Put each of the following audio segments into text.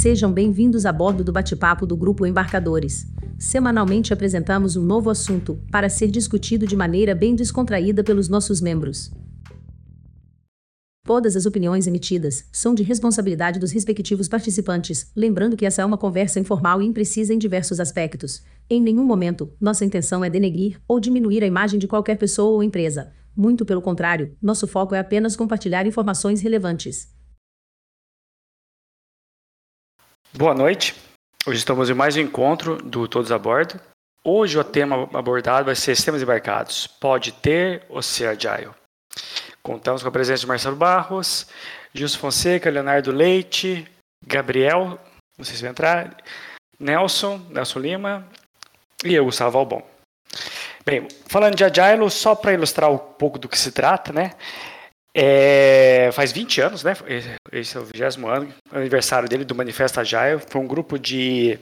Sejam bem-vindos a bordo do bate-papo do Grupo Embarcadores. Semanalmente apresentamos um novo assunto, para ser discutido de maneira bem descontraída pelos nossos membros. Todas as opiniões emitidas são de responsabilidade dos respectivos participantes, lembrando que essa é uma conversa informal e imprecisa em diversos aspectos. Em nenhum momento, nossa intenção é denegrir ou diminuir a imagem de qualquer pessoa ou empresa. Muito pelo contrário, nosso foco é apenas compartilhar informações relevantes. Boa noite. Hoje estamos em mais um encontro do Todos a Bordo. Hoje o tema abordado vai ser sistemas embarcados. Pode ter ou ser agile. Contamos com a presença de Marcelo Barros, Gilson Fonseca, Leonardo Leite, Gabriel, não sei se vai entrar, Nelson, Nelson Lima e eu, Gustavo Albon. Bem, falando de Agile, só para ilustrar um pouco do que se trata, né? É, faz 20 anos, né? Esse é o 20 ano, aniversário dele, do Manifesto Agile. Foi um grupo de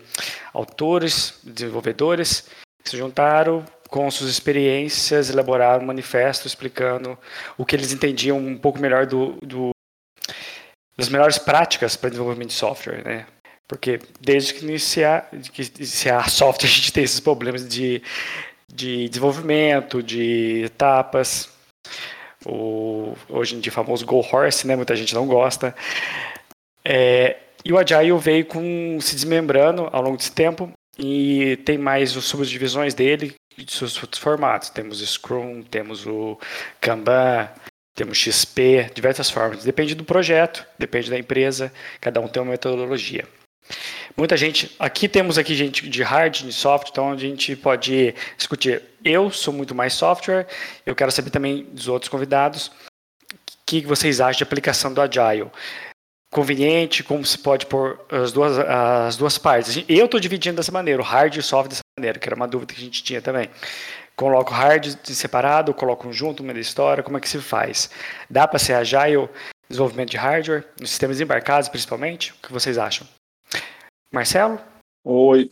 autores, desenvolvedores, que se juntaram com suas experiências, elaboraram um manifesto explicando o que eles entendiam um pouco melhor do, do das melhores práticas para desenvolvimento de software, né? Porque desde que iniciar, que iniciar software, a gente tem esses problemas de, de desenvolvimento, de etapas. O, hoje em dia famoso Go Horse, né? Muita gente não gosta. É, e o Agile veio com se desmembrando ao longo desse tempo e tem mais as subdivisões dele de seus formatos. Temos Scrum, temos o Kanban, temos XP, diversas formas. Depende do projeto, depende da empresa, cada um tem uma metodologia. Muita gente, aqui temos aqui gente de hard, de software, então a gente pode discutir. Eu sou muito mais software, eu quero saber também dos outros convidados o que vocês acham de aplicação do Agile conveniente, como se pode pôr as duas, as duas partes. Eu estou dividindo dessa maneira, o hard e o soft dessa maneira, que era uma dúvida que a gente tinha também. Coloco hard separado, coloco um junto, uma história, como é que se faz? Dá para ser agile, desenvolvimento de hardware, nos sistemas embarcados principalmente? O que vocês acham? Marcelo? Oi.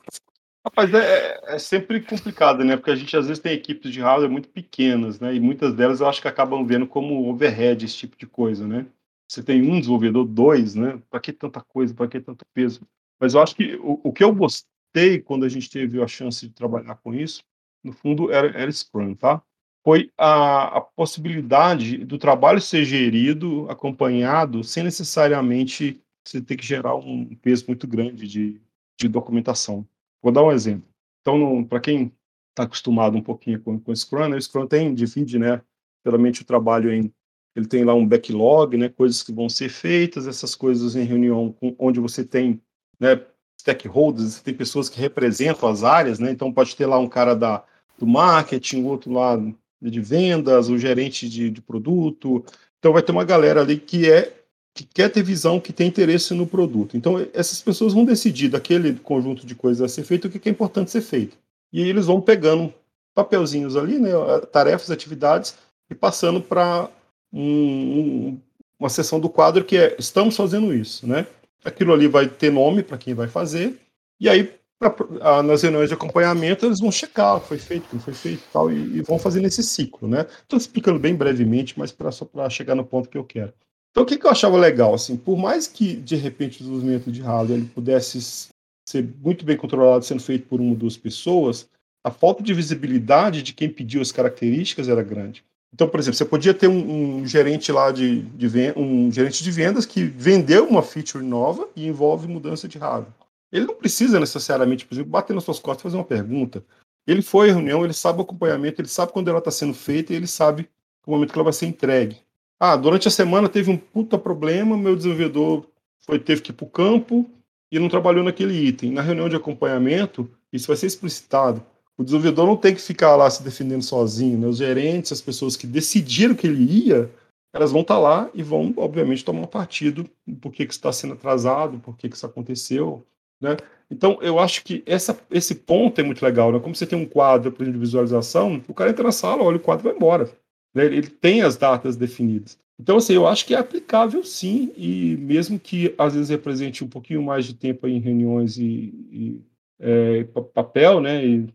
Rapaz, é, é, sempre complicado, né? Porque a gente às vezes tem equipes de hardware muito pequenas, né? E muitas delas eu acho que acabam vendo como overhead esse tipo de coisa, né? você tem um desenvolvedor, dois, né? Para que tanta coisa, para que tanto peso? Mas eu acho que o, o, que eu gostei quando a gente teve a chance de trabalhar com isso, no fundo, era, era Scrum, tá? Foi a, a possibilidade do trabalho ser gerido, acompanhado, sem necessariamente você ter que gerar um peso muito grande de, de documentação. Vou dar um exemplo. Então, para quem está acostumado um pouquinho com, com Scrum, né, o Scrum tem, divide, né, geralmente o trabalho em ele tem lá um backlog, né, coisas que vão ser feitas, essas coisas em reunião com, onde você tem né, stakeholders, tem pessoas que representam as áreas, né, então pode ter lá um cara da, do marketing, outro lá de vendas, o gerente de, de produto, então vai ter uma galera ali que é que quer ter visão, que tem interesse no produto. Então essas pessoas vão decidir daquele conjunto de coisas a ser feito o que é importante ser feito. E aí eles vão pegando papelzinhos ali, né, tarefas, atividades e passando para um, uma seção do quadro que é estamos fazendo isso, né? Aquilo ali vai ter nome para quem vai fazer, e aí pra, a, nas reuniões de acompanhamento eles vão checar o que foi feito, o que não foi feito e tal, e, e vão fazer nesse ciclo, né? Estou explicando bem brevemente, mas pra, só para chegar no ponto que eu quero. Então o que, que eu achava legal, assim, por mais que de repente o desenvolvimento de hardware ele pudesse ser muito bem controlado sendo feito por uma ou duas pessoas, a falta de visibilidade de quem pediu as características era grande. Então, por exemplo, você podia ter um, um gerente lá de, de um gerente de vendas que vendeu uma feature nova e envolve mudança de hardware. Ele não precisa necessariamente, por exemplo, bater nas suas costas e fazer uma pergunta. Ele foi à reunião, ele sabe o acompanhamento, ele sabe quando ela está sendo feita e ele sabe o momento que ela vai ser entregue. Ah, durante a semana teve um puta problema, meu desenvolvedor foi, teve que ir para o campo e não trabalhou naquele item. Na reunião de acompanhamento, isso vai ser explicitado. O desenvolvedor não tem que ficar lá se defendendo sozinho, né? Os gerentes, as pessoas que decidiram que ele ia, elas vão estar tá lá e vão, obviamente, tomar partido por que, que está sendo atrasado, por que, que isso aconteceu, né? Então, eu acho que essa, esse ponto é muito legal, né? Como você tem um quadro de visualização, o cara entra na sala, olha o quadro e vai embora. Né? Ele tem as datas definidas. Então, assim, eu acho que é aplicável sim, e mesmo que às vezes represente um pouquinho mais de tempo em reuniões e, e é, papel, né, e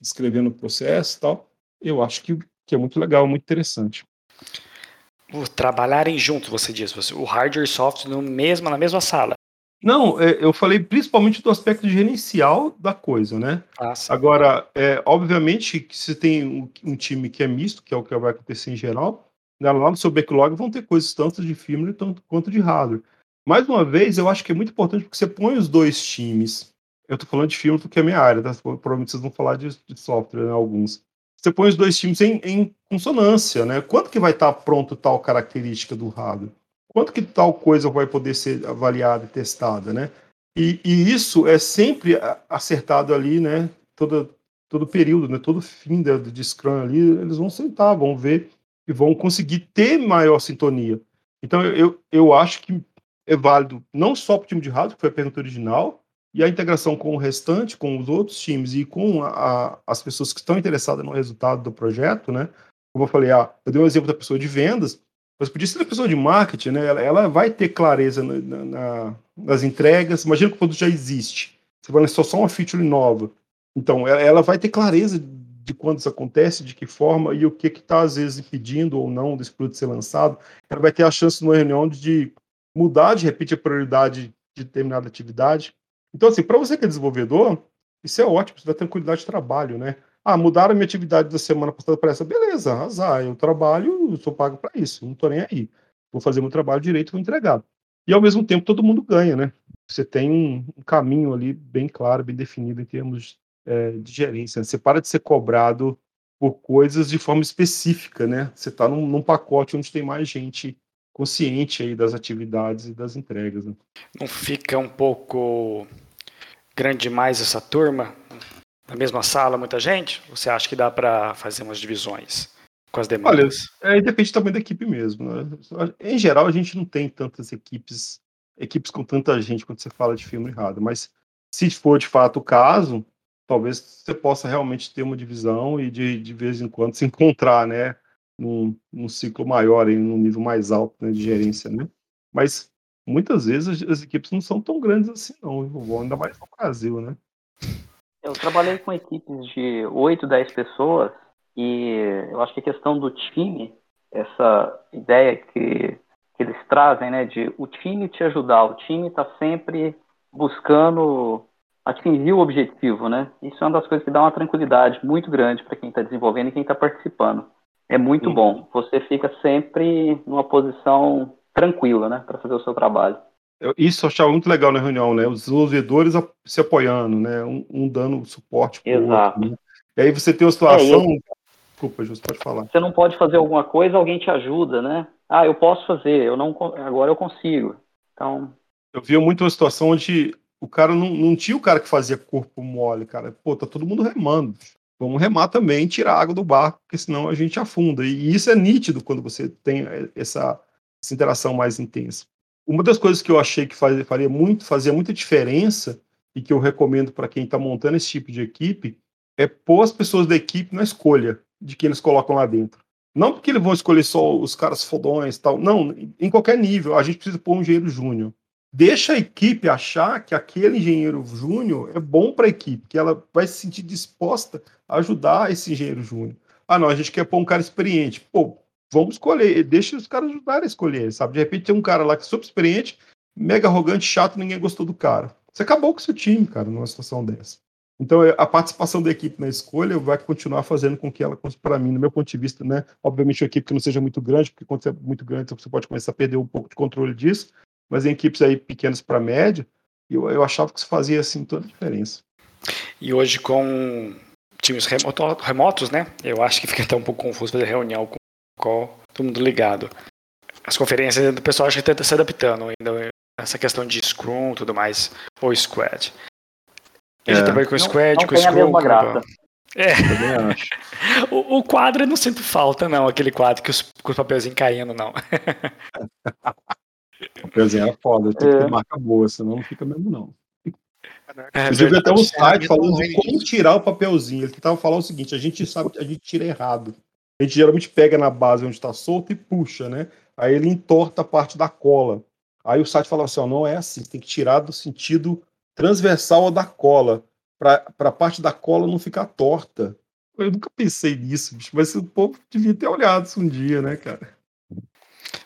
descrevendo o processo e tal, eu acho que, que é muito legal, muito interessante. Trabalharem juntos, você diz, você, o hardware e software no mesmo, na mesma sala. Não, é, eu falei principalmente do aspecto gerencial da coisa, né? Ah, Agora, é, obviamente que se tem um, um, time que é misto, que é o que vai acontecer em geral, né, lá no seu backlog vão ter coisas tanto de firmware tanto quanto de hardware. Mais uma vez, eu acho que é muito importante porque você põe os dois times. Eu estou falando de firmware porque é a minha área, tá? provavelmente vocês vão falar de, de software, né, alguns. Você põe os dois times em, em consonância, né? Quanto que vai estar pronto tal característica do hardware? Quanto que tal coisa vai poder ser avaliada e testada, né? E, e isso é sempre acertado ali, né? Todo, todo período, né? Todo fim de, de Scrum ali, eles vão sentar, vão ver e vão conseguir ter maior sintonia. Então, eu, eu acho que é válido não só para o time de rádio, que foi a pergunta original, e a integração com o restante, com os outros times e com a, a, as pessoas que estão interessadas no resultado do projeto, né? Como eu falei, ah, eu dei um exemplo da pessoa de vendas, mas podia ser a pessoa de marketing, né? Ela, ela vai ter clareza na, na, nas entregas. Imagina que o produto já existe. Você vai lançar só uma feature nova. Então, ela, ela vai ter clareza de quando isso acontece, de que forma e o que está, às vezes, impedindo ou não desse produto ser lançado. Ela vai ter a chance, numa reunião, de mudar, de repente, a prioridade de determinada atividade. Então, assim, para você que é desenvolvedor, isso é ótimo, isso dá tranquilidade de trabalho, né? Ah, mudaram a minha atividade da semana passada para essa. Beleza, arrasar. Eu trabalho, eu sou pago para isso. Não estou nem aí. Vou fazer meu trabalho direito, vou entregar. E ao mesmo tempo todo mundo ganha, né? Você tem um, caminho ali bem claro, bem definido em termos é, de gerência. Você para de ser cobrado por coisas de forma específica, né? Você está num, num, pacote onde tem mais gente consciente aí das atividades e das entregas. Né? Não fica um pouco grande demais essa turma? Na mesma sala muita gente? Você acha que dá para fazer umas divisões com as demandas? Olha, é, depende também da equipe mesmo. Né? Em geral, a gente não tem tantas equipes, equipes com tanta gente quando você fala de filme errado, mas se for de fato o caso, talvez você possa realmente ter uma divisão e de, de vez em quando se encontrar, né, num, num ciclo maior, em num nível mais alto né, de gerência, né? Mas muitas vezes as, as, equipes não são tão grandes assim, não, ainda mais no Brasil, né? Eu trabalhei com equipes de 8, 10 pessoas e eu acho que a questão do time, essa ideia que, que eles trazem, né, de o time te ajudar, o time está sempre buscando atingir o objetivo, né? Isso é uma das coisas que dá uma tranquilidade muito grande para quem está desenvolvendo e quem está participando. É muito bom. Você fica sempre numa posição tranquila, né, para fazer o seu trabalho isso eu achava muito legal na reunião, né? Os desenvolvedores se apoiando, né? Um, um dando suporte para o outro. Né? E aí você tem uma situação. É, Desculpa, Justo, pode falar. Você não pode fazer alguma coisa, alguém te ajuda, né? Ah, eu posso fazer, eu não, agora eu consigo. Então. Eu vi muito uma situação onde o cara não, não tinha o cara que fazia corpo mole, cara. Pô, tá todo mundo remando. Vamos remar também, tirar água do barco, porque senão a gente afunda. E isso é nítido quando você tem essa, essa interação mais intensa. Uma das coisas que eu achei que fazia, faria muito, fazia muita diferença e que eu recomendo para quem está montando esse tipo de equipe é pôr as pessoas da equipe na escolha de quem eles colocam lá dentro. Não porque eles vão escolher só os caras fodões tal. Não, em qualquer nível, a gente precisa pôr um engenheiro júnior. Deixa a equipe achar que aquele engenheiro júnior é bom para a equipe, que ela vai se sentir disposta a ajudar esse engenheiro júnior. Ah, não, a gente quer pôr um cara experiente. Pô, vamos escolher, deixa os caras ajudarem a escolher, sabe? De repente tem um cara lá que é super experiente, mega arrogante, chato, ninguém gostou do cara. Você acabou com o seu time, cara, numa situação dessa. Então, é, a participação da equipe na escolha vai continuar fazendo com que ela, para mim, no meu ponto de vista, né? Obviamente, uma equipe que não seja muito grande, porque quando você é muito grande, você pode começar a perder um pouco de controle disso, mas em equipes aí pequenas para média, eu, eu achava que isso fazia, assim, toda a diferença. E hoje, com times remotos, né? Eu acho que fica até um pouco confuso fazer reunião com call, todo mundo ligado. As conferências do pessoal acho que tenta se adaptando ainda essa questão de Scrum e tudo mais, ou Squad. Ele é. trabalha com Squad, não, com Scrum. Com... É. o, o, quadro eu não sinto falta, não, aquele quadro que os, com os papelzinhos caindo, não. o papelzinho era foda, tem que ter é. marca boa, senão não fica mesmo, não. É, vi até um site falando de como tirar o papelzinho. Ele tentava falar o seguinte: a gente sabe que a gente tira errado. A gente geralmente pega na base onde está solto e puxa, né? Aí ele entorta a parte da cola. Aí o site fala assim: ó, não é assim, tem que tirar do sentido transversal da cola, para a parte da cola não ficar torta. Eu nunca pensei nisso, bicho, mas o povo devia ter olhado isso um dia, né, cara?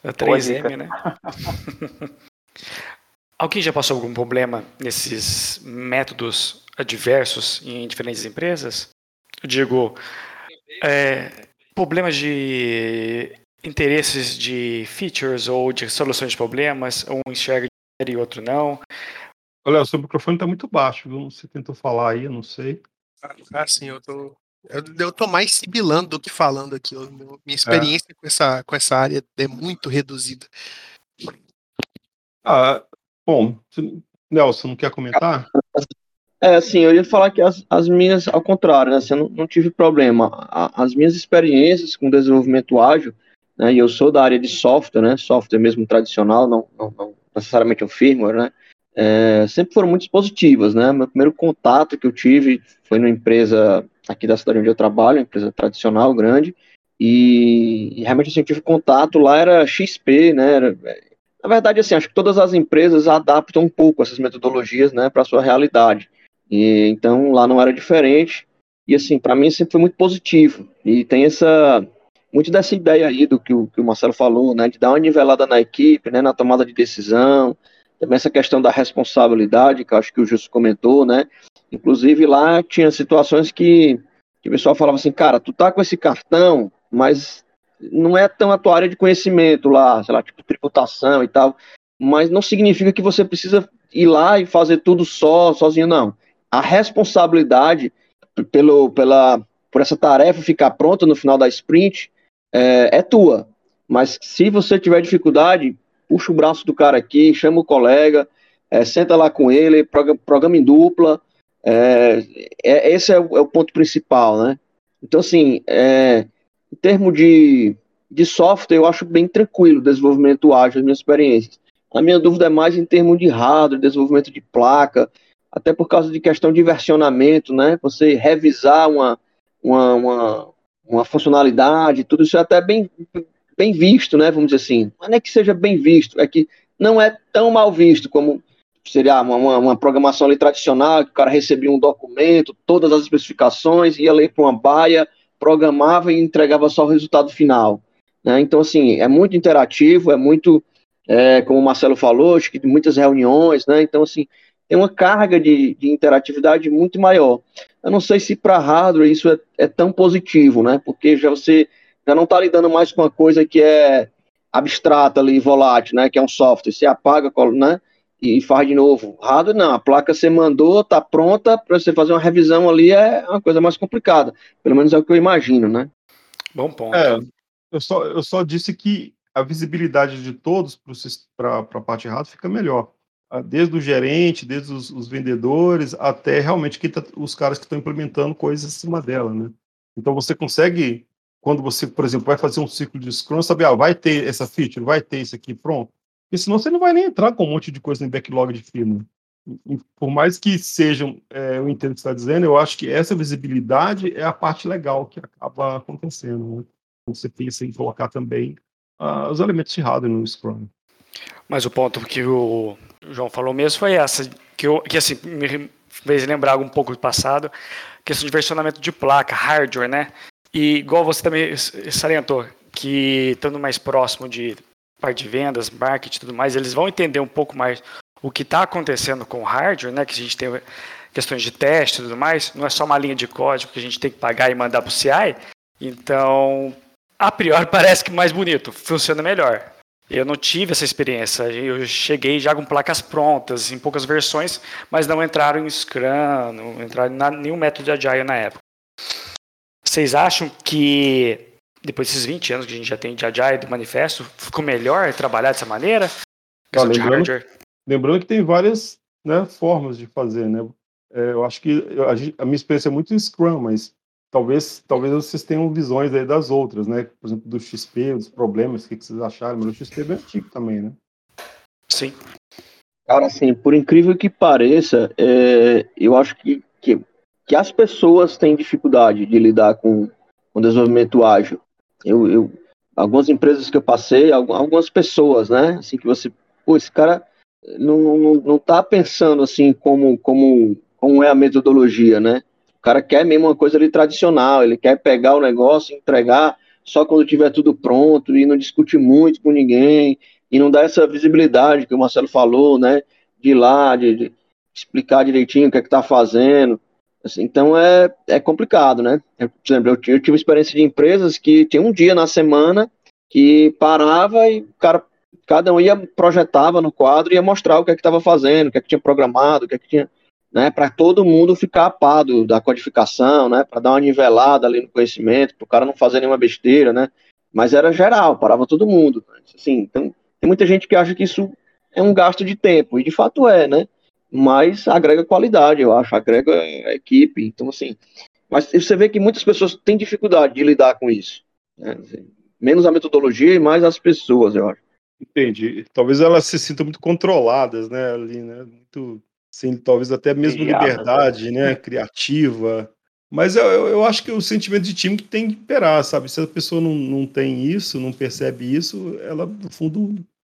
É 3M, né? Alguém já passou algum problema nesses métodos adversos em diferentes empresas? Eu digo, é, problemas de interesses de features ou de soluções de problemas, um enxerga e outro não. Olha, o seu microfone está muito baixo, viu? Você tentou falar aí, eu não sei. Ah, sim, eu tô. Eu, eu tô mais sibilando do que falando aqui. Eu, minha experiência é. com, essa, com essa área é muito reduzida. Ah, bom, Nelson, não quer comentar? É, assim, eu ia falar que as, as minhas, ao contrário, né, assim, eu não, não tive problema. as minhas experiências com desenvolvimento ágil, né, e eu sou da área de software, né, software mesmo tradicional, não, não, não necessariamente um firmware, né, é, sempre foram muito positivas, né, meu primeiro contato que eu tive foi numa empresa aqui da cidade onde eu trabalho, empresa tradicional, grande, e, e realmente assim, eu tive contato lá, era XP, né, era, na verdade, assim, acho que todas as empresas adaptam um pouco essas metodologias, né, para a sua realidade. E, então lá não era diferente. E assim, para mim sempre foi muito positivo. E tem essa muito dessa ideia aí do que o, que o Marcelo falou, né, de dar uma nivelada na equipe, né, na tomada de decisão, também essa questão da responsabilidade, que acho que o Justo comentou, né, inclusive lá tinha situações que, que o pessoal falava assim, cara, tu tá com esse cartão, mas não é tão a tua área de conhecimento lá, sei lá, tipo tributação e tal, mas não significa que você precisa ir lá e fazer tudo só, sozinho, não a responsabilidade pelo, pela, por essa tarefa ficar pronta no final da sprint é, é tua. Mas se você tiver dificuldade, puxa o braço do cara aqui, chama o colega, é, senta lá com ele, programa, em dupla. É, é, esse é o, é o, ponto principal, né? Então, assim, é, em termos de, de software, eu acho bem tranquilo o desenvolvimento ágil, as minhas experiências. A minha dúvida é mais em termos de hardware, desenvolvimento de placa, até por causa de questão de versionamento, né? Você revisar uma, uma, uma, uma funcionalidade, tudo isso é até bem, bem visto, né? Vamos dizer assim. Não é que seja bem visto, é que não é tão mal visto como seria uma, uma, uma programação ali tradicional, que o cara recebia um documento, todas as especificações, ia ler para uma baia, programava e entregava só o resultado final. Né? Então, assim, é muito interativo, é muito, é, como o Marcelo falou, acho que muitas reuniões, né? Então, assim, tem uma carga de, de interatividade muito maior. Eu não sei se para hardware isso é, é, tão positivo, né? Porque já você já não está lidando mais com uma coisa que é abstrata ali, volátil, né? Que é um software. Você apaga, né? E faz de novo. Hardware não, a placa você mandou, está pronta para você fazer uma revisão ali é uma coisa mais complicada. Pelo menos é o que eu imagino, né? Bom ponto. É, eu só, eu só disse que a visibilidade de todos para a parte hardware fica melhor desde o gerente, desde os, os vendedores, até realmente tá, os caras que estão implementando coisas em cima dela, né? Então você consegue, quando você, por exemplo, vai fazer um ciclo de Scrum, saber, ah, vai ter essa feature, vai ter isso aqui, pronto. Porque senão você não vai nem entrar com um monte de coisa no backlog de firma. Por mais que sejam, é, eu entendo o que você está dizendo, eu acho que essa visibilidade é a parte legal que acaba acontecendo. Né? Você pensa em colocar também uh, os elementos hardware no Scrum. Mas o ponto que o João falou mesmo foi essa, que, eu, que assim, me fez lembrar um pouco do passado, questão de versionamento de placa, hardware, né? E igual você também salientou, que estando mais próximo de parte de vendas, marketing e tudo mais, eles vão entender um pouco mais o que está acontecendo com o hardware, né? Que a gente tem questões de teste e tudo mais, não é só uma linha de código que a gente tem que pagar e mandar para o CI. Então, a priori parece que mais bonito, funciona melhor. Eu não tive essa experiência. Eu cheguei já com placas prontas, em poucas versões, mas não entraram em Scrum, não entraram em nenhum método de Agile na época. Vocês acham que, depois desses 20 anos que a gente já tem de Agile, do manifesto, ficou melhor trabalhar dessa maneira? Ah, lembrando, lembrando, que tem várias né, formas de fazer, né? É, eu acho que a, a minha experiência é muito em Scrum, mas talvez, talvez vocês tenham visões aí das outras, né? Por exemplo, do XP, dos problemas, o que, vocês acharam, mas o XP é bem antigo também, né? Sim. Cara, assim, por incrível que pareça, é, eu acho que, que, que, as pessoas têm dificuldade de lidar com, com desenvolvimento ágil. Eu, eu, algumas empresas que eu passei, algumas pessoas, né? Assim, que você, pô, esse cara não, não, não tá pensando assim como, como, como é a metodologia, né? O cara quer mesmo uma coisa ali tradicional, ele quer pegar o negócio, entregar só quando tiver tudo pronto e não discutir muito com ninguém e não dar essa visibilidade que o Marcelo falou, né? de ir lá, de, de explicar direitinho o que é que tá fazendo. Assim, então é, é complicado, né? Eu, por exemplo, eu, eu tive experiência de empresas que tinha um dia na semana que parava e o cara, cada um ia projetava no quadro e ia mostrar o que é que estava fazendo, o que é que tinha programado, o que é que tinha, né? Para todo mundo ficar a par da codificação, né? Para dar uma nivelada ali no conhecimento, para o cara não fazer nenhuma besteira, né? Mas era geral, parava todo mundo. Assim, então, tem muita gente que acha que isso é um gasto de tempo, e de fato é, né? Mas agrega qualidade, eu acho, agrega a equipe. Então, assim, mas você vê que muitas pessoas têm dificuldade de lidar com isso. Né? Menos a metodologia e mais as pessoas, eu acho. Entendi. Talvez elas se sintam muito controladas, né, ali, né? Muito, sim, talvez até mesmo liberdade, né? Criativa. Mas eu, eu acho que o sentimento de time que tem que imperar, sabe? Se a pessoa não, não tem isso, não percebe isso, ela, no fundo,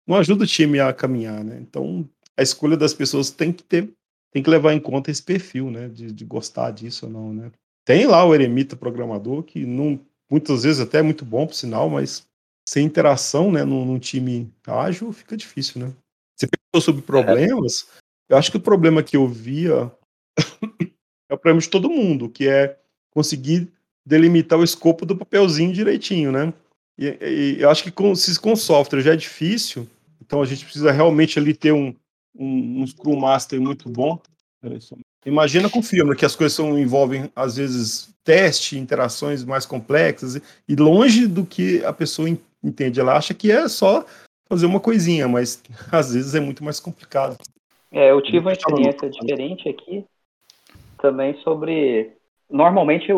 não ajuda o time a caminhar, né? Então, a escolha das pessoas tem que ter, tem que levar em conta esse perfil, né? De, de gostar disso ou não, né? Tem lá o eremita programador, que não, muitas vezes até é muito bom, por sinal, mas sem interação, né, num, num time ágil, fica difícil, né? Você pensou sobre problemas, eu acho que o problema que eu via é o problema de todo mundo, que é conseguir delimitar o escopo do papelzinho direitinho, né? E, e eu acho que com, se com software já é difícil, então a gente precisa realmente ali ter um, um, um Scrum Master muito bom. Imagina com firmware, que as coisas são, envolvem, às vezes, teste, interações mais complexas, e longe do que a pessoa entende. Ela acha que é só fazer uma coisinha, mas às vezes é muito mais complicado. É, eu tive uma experiência diferente aqui, também sobre. Normalmente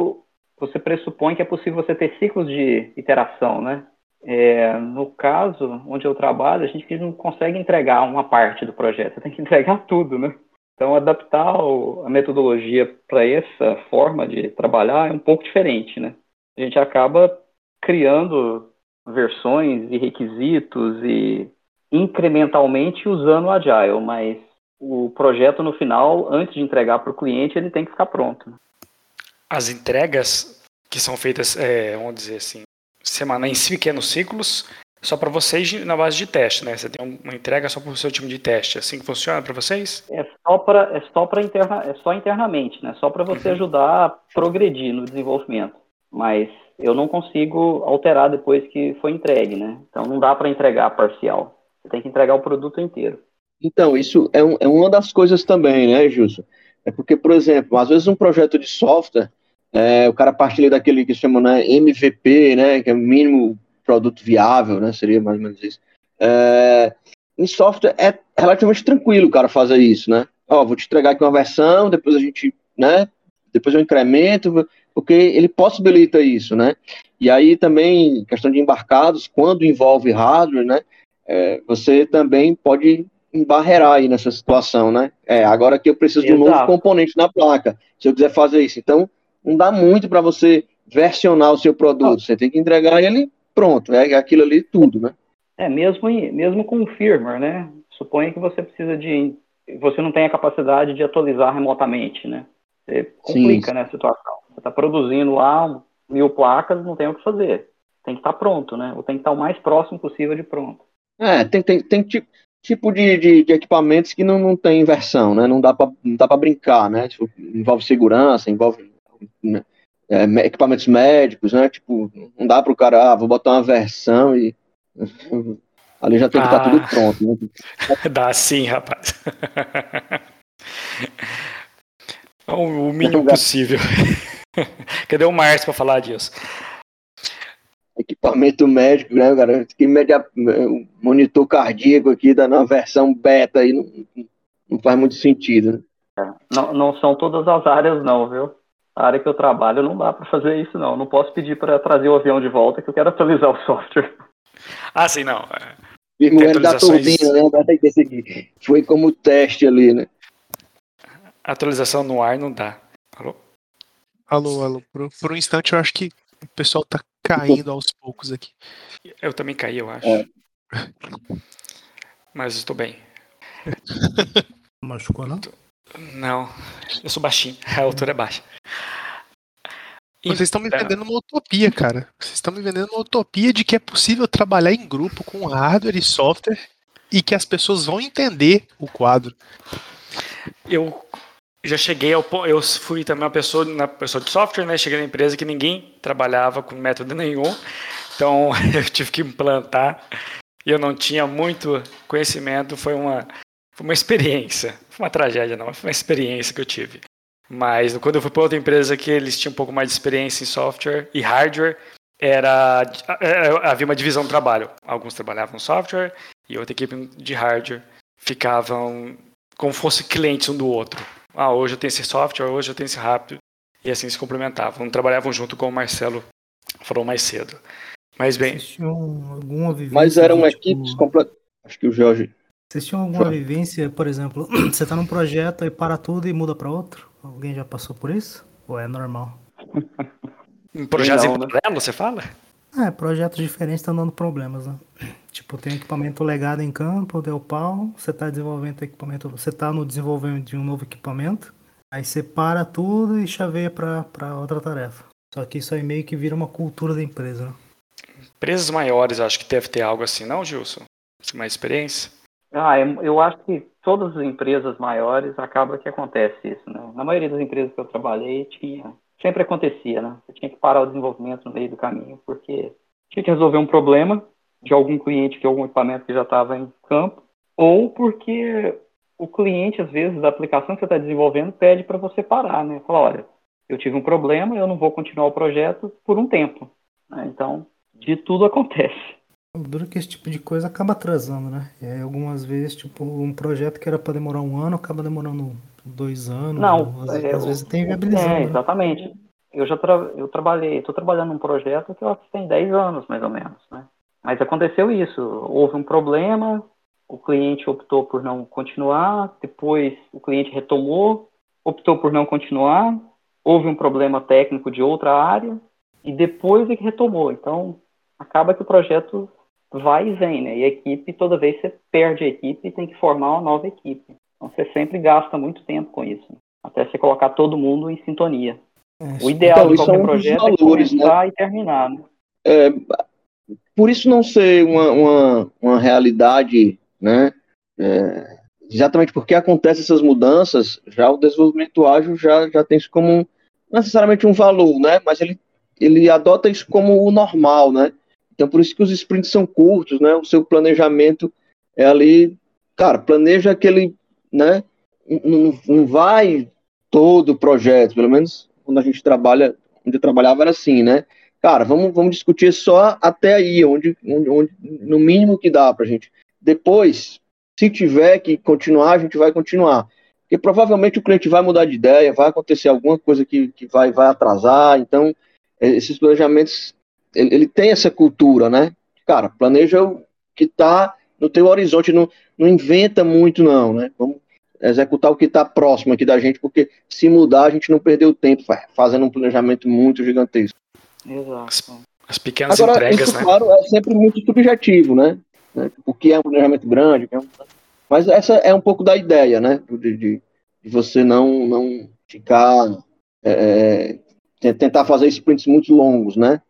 você pressupõe que é possível você ter ciclos de iteração, né? É, no caso onde eu trabalho, a gente não consegue entregar uma parte do projeto, você tem que entregar tudo, né? Então, adaptar a metodologia para essa forma de trabalhar é um pouco diferente, né? A gente acaba criando versões e requisitos e incrementalmente usando o Agile, mas o projeto no final, antes de entregar para o cliente, ele tem que ficar pronto. As entregas que são feitas, é, vamos dizer assim, semana em pequenos ciclos, só para vocês na base de teste, né? Você tem uma entrega só para o seu time de teste, é assim que funciona para vocês? É só para é só para interna, é só internamente, né? Só para você uhum. ajudar a progredir no desenvolvimento. Mas eu não consigo alterar depois que foi entregue, né? Então não dá para entregar parcial. Você tem que entregar o produto inteiro. Então, isso é, um, é uma das coisas também, né, Justo? É porque, por exemplo, às vezes um projeto de software, é, o cara partilha daquele que chama né, MVP, né, que é o mínimo produto viável, né, seria mais ou menos isso. É, em software é relativamente tranquilo o cara fazer isso, né? Ó, vou te entregar aqui uma versão, depois a gente, né, depois eu incremento, porque ele possibilita isso, né? E aí também, questão de embarcados, quando envolve hardware, né, é, você também pode embarrear aí nessa situação, né? É, agora que eu preciso Exato. de um novo componente na placa, se eu quiser fazer isso. Então, não dá muito para você versionar o seu produto, você tem que entregar ele pronto, é aquilo ali tudo, né? É, mesmo, mesmo com o firmware, né? Suponha que você precisa de. Você não tem a capacidade de atualizar remotamente, né? Você complica, Sim. né, a situação. Você está produzindo lá mil placas, não tem o que fazer. Tem que estar tá pronto, né? Ou tem que estar tá o mais próximo possível de pronto. É, tem, tem, tem tipo, tipo de, de, de, equipamentos que não, não tem inversão, né? Não dá para brincar, né? Tipo, envolve segurança, envolve né? é, equipamentos médicos, né? Tipo, não dá para o cara, ah, vou botar uma versão e ali já tem que estar tá ah, tudo pronto. Né? Dá sim, rapaz. o mínimo possível. Cadê o Márcio para falar disso? Equipamento médico, né, cara? Que media, monitor cardíaco aqui da na versão beta aí não, não faz muito sentido. Né? É, não, não são todas as áreas, não, viu? A área que eu trabalho não dá para fazer isso, não. Não posso pedir para trazer o avião de volta que eu quero atualizar o software. Ah, sim, não. É... da turbina, né? Foi como teste ali, né? Atualização no ar não dá. Alô? Alô, alô. Por, por um instante eu acho que o pessoal tá caindo aos poucos aqui. Eu também caí, eu acho. É. Mas estou bem. Machucou, não? Não, eu sou baixinho, a altura é baixa. Vocês estão me então- vendendo uma utopia, cara. Vocês estão me vendendo uma utopia de que é possível trabalhar em grupo com hardware e software e que as pessoas vão entender o quadro. Eu já cheguei ao eu fui também uma pessoa, uma pessoa de software, né? Cheguei na empresa que ninguém trabalhava com método nenhum, então eu tive que implantar e eu não tinha muito conhecimento, foi uma, foi uma experiência, foi uma tragédia não, foi uma experiência que eu tive. Mas quando eu fui para outra empresa que eles tinham um pouco mais de experiência em software e hardware, era, era havia uma divisão do trabalho. Alguns trabalhavam software e outra equipe de hardware ficavam como fosse clientes um do outro. Ah, hoje eu tenho esse software, hoje eu tenho esse rápido. E assim se complementavam. Trabalhavam junto com o Marcelo falou mais cedo. Mas bem. Alguma vivência? Mas eram tipo... equipes completas. Acho que o Jorge. Vocês tinham alguma vivência, por exemplo, você está num projeto e para tudo e muda para outro? Alguém já passou por isso? Ou é normal? Em projetos em paralelo, você fala? É, projetos diferentes estão dando problemas, né? Tipo, tem equipamento legado em campo, deu pau, você está desenvolvendo equipamento, você está no desenvolvimento de um novo equipamento, aí você para tudo e chaveia para outra tarefa. Só que isso aí meio que vira uma cultura da empresa, né? Empresas maiores, acho que deve ter algo assim, não, Gilson? Mais experiência? Ah, eu acho que todas as empresas maiores acaba que acontece isso, né? Na maioria das empresas que eu trabalhei tinha sempre acontecia, né? Você tinha que parar o desenvolvimento no meio do caminho, porque tinha que resolver um problema de algum cliente que algum equipamento que já estava em campo, ou porque o cliente, às vezes, da aplicação que você está desenvolvendo, pede para você parar, né? Fala, olha, eu tive um problema, eu não vou continuar o projeto por um tempo. Né? Então, de tudo acontece. Duro que esse tipo de coisa acaba atrasando, né? E aí, algumas vezes, tipo, um projeto que era para demorar um ano acaba demorando dois anos. Não, às, é, às vezes tem viabilização. É, né? exatamente. Eu já tra eu trabalhei, estou trabalhando num projeto que eu acho que tem 10 anos, mais ou menos, né? Mas aconteceu isso, houve um problema, o cliente optou por não continuar, depois o cliente retomou, optou por não continuar, houve um problema técnico de outra área, e depois é que retomou. Então, acaba que o projeto vai e vem, né? E a equipe, toda vez você perde a equipe e tem que formar uma nova equipe. Então você sempre gasta muito tempo com isso, até você colocar todo mundo em sintonia. É, o ideal então, de qualquer projeto valores, é começar né? e terminar, né? É, por isso não ser uma, uma, uma realidade, né? É, exatamente porque acontecem essas mudanças, já o desenvolvimento ágil já, já tem isso como um, necessariamente um valor, né? Mas ele, ele adota isso como o normal, né? Então por isso que os sprints são curtos, né? O seu planejamento é ali, cara, planeja aquele né? Não, não vai todo o projeto, pelo menos quando a gente trabalha, onde eu trabalhava era assim, né? Cara, vamos, vamos discutir só até aí, onde, onde, onde no mínimo que dá pra gente. Depois, se tiver que continuar, a gente vai continuar. Porque provavelmente o cliente vai mudar de ideia, vai acontecer alguma coisa que, que vai, vai atrasar. Então, é, esses planejamentos, ele, ele tem essa cultura, né? Cara, planeja o que no teu horizonte, não, não inventa muito não, né? Vamos executar o que está próximo aqui da gente, porque se mudar a gente não perdeu tempo fazendo um planejamento muito gigantesco. Exato. As pequenas Agora, entregas, isso, né? claro, é sempre muito subjetivo, né? O que é um planejamento grande, é um... mas essa é um pouco da ideia, né? De, de, de você não, não ficar é, é tentar fazer sprints muito longos, né?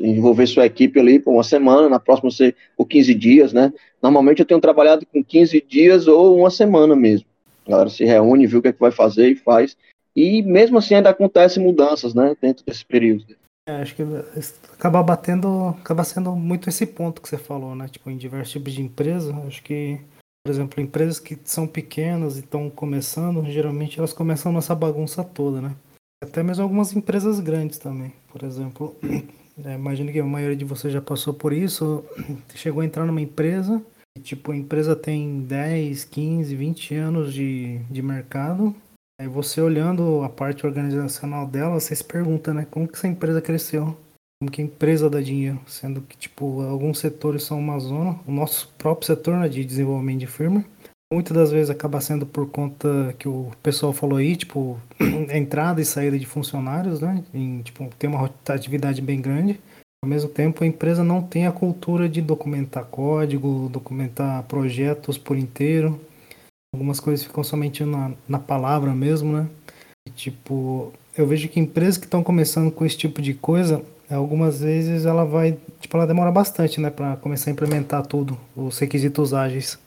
Envolver sua equipe ali por uma semana, na próxima ser por 15 dias, né? Normalmente eu tenho trabalhado com 15 dias ou uma semana mesmo. A galera se reúne, vê o que, é que vai fazer e faz. E mesmo assim ainda acontecem mudanças, né? Dentro desse período. É, acho que acaba batendo, acaba sendo muito esse ponto que você falou, né? Tipo, em diversos tipos de empresas, acho que, por exemplo, empresas que são pequenas e estão começando, geralmente elas começam nessa bagunça toda, né? Até mesmo algumas empresas grandes também. Por exemplo, é, imagino que a maioria de vocês já passou por isso, chegou a entrar numa empresa Tipo, a empresa tem 10, 15, 20 anos de, de mercado. Aí você olhando a parte organizacional dela, você se pergunta, né? Como que essa empresa cresceu? Como que a empresa dá dinheiro? Sendo que, tipo, alguns setores são uma zona. O nosso próprio setor né, de desenvolvimento de firma. Muitas das vezes acaba sendo por conta que o pessoal falou aí, tipo, entrada e saída de funcionários, né? Em, tipo, tem uma rotatividade bem grande. Ao mesmo tempo, a empresa não tem a cultura de documentar código, documentar projetos por inteiro. Algumas coisas ficam somente na, na palavra mesmo, né? E, tipo, eu vejo que empresas que estão começando com esse tipo de coisa, algumas vezes ela vai, tipo, ela demora bastante, né, para começar a implementar tudo, os requisitos ágeis.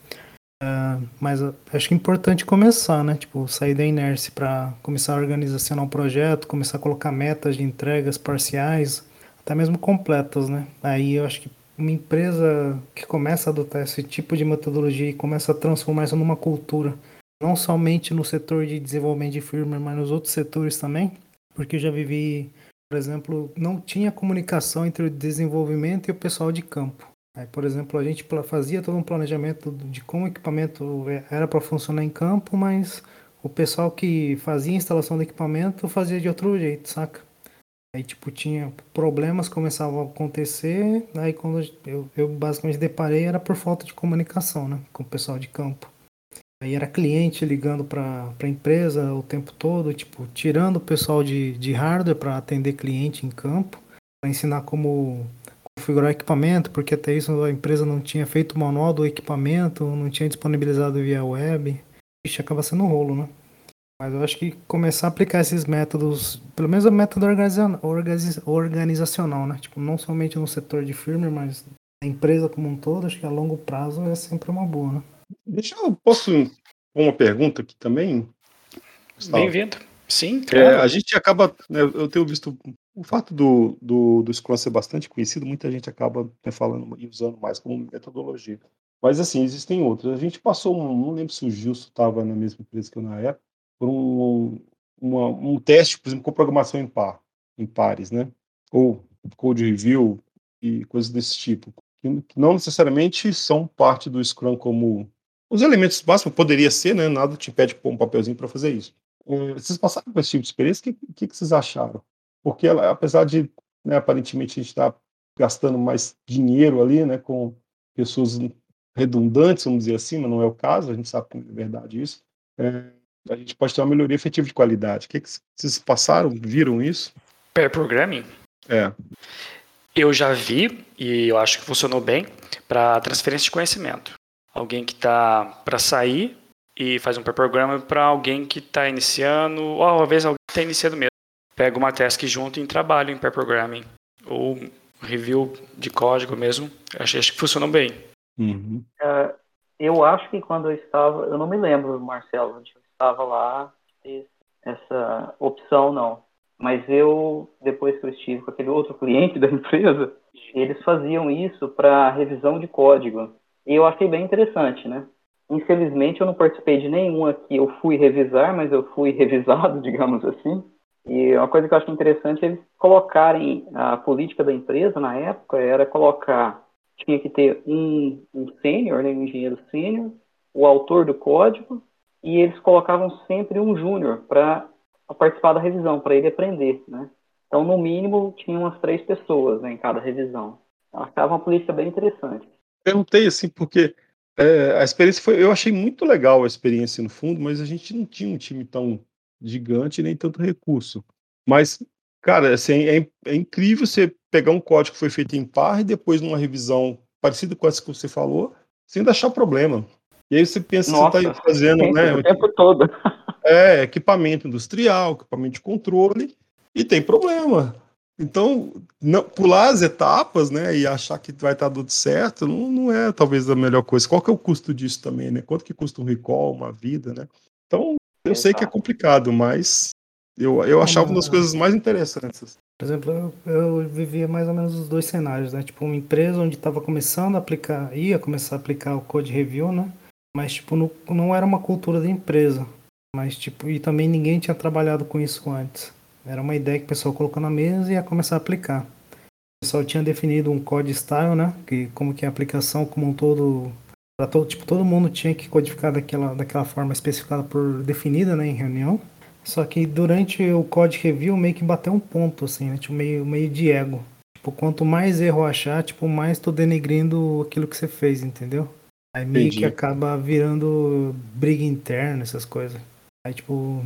Uh, mas acho que é importante começar, né? Tipo, sair da inércia para começar a organizacionar um projeto, começar a colocar metas de entregas parciais, até mesmo completas, né? Aí eu acho que uma empresa que começa a adotar esse tipo de metodologia e começa a transformar isso numa cultura, não somente no setor de desenvolvimento de firmware, mas nos outros setores também, porque eu já vivi, por exemplo, não tinha comunicação entre o desenvolvimento e o pessoal de campo. Aí, por exemplo, a gente fazia todo um planejamento de como o equipamento é, era para funcionar em campo, mas o pessoal que fazia a instalação do equipamento fazia de outro jeito, saca? Aí, tipo, tinha problemas começavam a acontecer, aí quando eu, eu basicamente deparei era por falta de comunicação, né, com o pessoal de campo. Aí era cliente ligando para a empresa o tempo todo, tipo, tirando o pessoal de, de hardware para atender cliente em campo, para ensinar como configurar equipamento, porque até isso a empresa não tinha feito o manual do equipamento, não tinha disponibilizado via web. Ixi, acaba sendo um rolo, né? Mas eu acho que começar a aplicar esses métodos, pelo menos o método organizacional, né? Tipo, não somente no setor de firmware, mas na empresa como um todo, acho que a longo prazo é sempre uma boa, né? Deixa eu, posso uma pergunta aqui também? Bem-vindo. Sim, claro. É, a gente acaba, né, eu tenho visto o fato do, do, do Scrum ser bastante conhecido, muita gente acaba né, falando e usando mais como metodologia. Mas, assim, existem outras. A gente passou, não lembro se o Gilson estava na mesma empresa que eu na época, por um, uma, um teste, por exemplo, com programação em par, em pares, né? Ou code review e coisas desse tipo, que não necessariamente são parte do Scrum como os elementos básicos, poderia ser, né? Nada te impede de pôr um papelzinho para fazer isso. É, vocês passaram por esse tipo de experiência, o que, que, que vocês acharam? Porque ela, apesar de, né, aparentemente, a gente estar tá gastando mais dinheiro ali, né, com pessoas redundantes, vamos dizer assim, mas não é o caso, a gente sabe que é verdade isso, é, a gente pode ter uma melhoria efetiva de qualidade. O que, que vocês passaram, viram isso? Pair programming? É. Eu já vi, e eu acho que funcionou bem, para transferência de conhecimento. Alguém que está para sair e faz um pair programming para alguém que está iniciando, ou às vezes alguém está iniciando mesmo. Pega uma task junto e trabalha em pair programming. Ou review de código mesmo. Acho, acho que funcionou bem. Uhum. Uh, eu acho que quando eu estava, eu não me lembro, Marcelo, onde eu estava lá, essa opção não. Mas eu, depois que eu estive com aquele outro cliente da empresa, eles faziam isso para revisão de código. E eu achei bem interessante, né? Infelizmente eu não participei de nenhuma que eu fui revisar, mas eu fui revisado, digamos assim. E uma coisa que eu acho interessante é eles colocarem a política da empresa na época era colocar tinha que ter um, um sênior, né, um engenheiro sênior, o autor do código, e eles colocavam sempre um júnior para participar da revisão, para ele aprender, né? Então, no mínimo, tinha umas três pessoas né, em cada revisão. Então, estava uma política bem interessante. Perguntei assim, porque é, a experiência foi. Eu achei muito legal a experiência no fundo, mas a gente não tinha um time tão gigante nem tanto recurso. Mas, cara, assim, é, é incrível você pegar um código que foi feito em par e depois numa revisão parecida com essa que você falou, sem achar problema. E aí você pensa Nossa, que você está fazendo, né? O tempo todo. É, equipamento industrial, equipamento de controle, e tem problema. Então, não, pular as etapas, né, e achar que vai estar tudo certo, não, não é talvez a melhor coisa. Qual que é o custo disso também, né? Quanto que custa um recall, uma vida, né? Então, eu sei que é complicado, mas eu, eu achava uma das coisas mais interessantes. Por exemplo, eu, eu, vivia mais ou menos os dois cenários, né? Tipo, uma empresa onde estava começando a aplicar, ia começar a aplicar o code review, né? Mas, tipo, não, não era uma cultura da empresa. Mas, tipo, e também ninguém tinha trabalhado com isso antes. Era uma ideia que o pessoal colocou na mesa e ia começar a aplicar. O pessoal tinha definido um code style, né? Que como que a aplicação como um todo para todo, tipo, todo mundo tinha que codificar daquela, daquela forma especificada por definida, né, em reunião. Só que durante o code review meio que bateu um ponto, assim, né, tipo, meio, meio de ego. Tipo, quanto mais erro achar, tipo, mais tô denegrindo aquilo que você fez, entendeu? Aí meio Entendi. que acaba virando briga interna, essas coisas. Aí, tipo,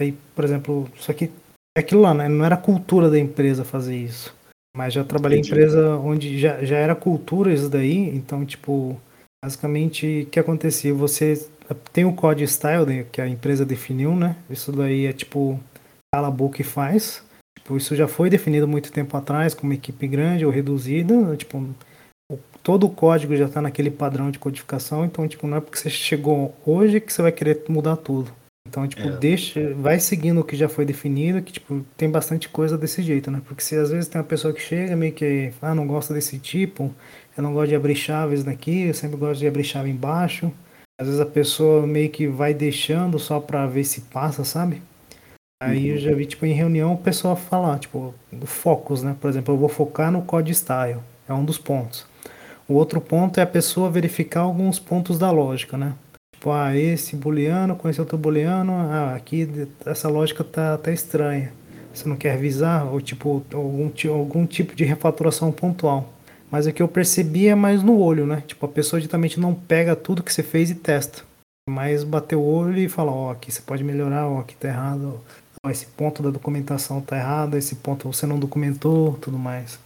aí, por exemplo, só que é aquilo lá, né? Não era cultura da empresa fazer isso. Mas já trabalhei Entendi. em empresa onde já, já era cultura isso daí, então, tipo, Basicamente, o que acontecia? Você tem o code style que a empresa definiu, né? Isso daí é tipo, cala a boca e faz. Tipo, isso já foi definido muito tempo atrás como equipe grande ou reduzida. Tipo, todo o código já está naquele padrão de codificação, então tipo não é porque você chegou hoje que você vai querer mudar tudo. Então, tipo, é. deixa, vai seguindo o que já foi definido, que, tipo, tem bastante coisa desse jeito, né? Porque se às vezes tem uma pessoa que chega meio que, ah, não gosta desse tipo, eu não gosto de abrir chaves daqui, eu sempre gosto de abrir chave embaixo. Às vezes a pessoa meio que vai deixando só pra ver se passa, sabe? Aí uhum. eu já vi, tipo, em reunião o pessoal falar, tipo, do focus, né? Por exemplo, eu vou focar no code style, é um dos pontos. O outro ponto é a pessoa verificar alguns pontos da lógica, né? Tipo, ah, esse booleano com esse outro booleano, ah, aqui essa lógica tá, tá estranha. Você não quer avisar ou tipo algum, algum tipo de refaturação pontual. Mas o que eu percebi é mais no olho, né? Tipo, a pessoa justamente não pega tudo que você fez e testa. Mas bater o olho e fala, ó, oh, aqui você pode melhorar, ó, oh, aqui tá errado, ó, esse ponto da documentação tá errado, esse ponto você não documentou, tudo mais.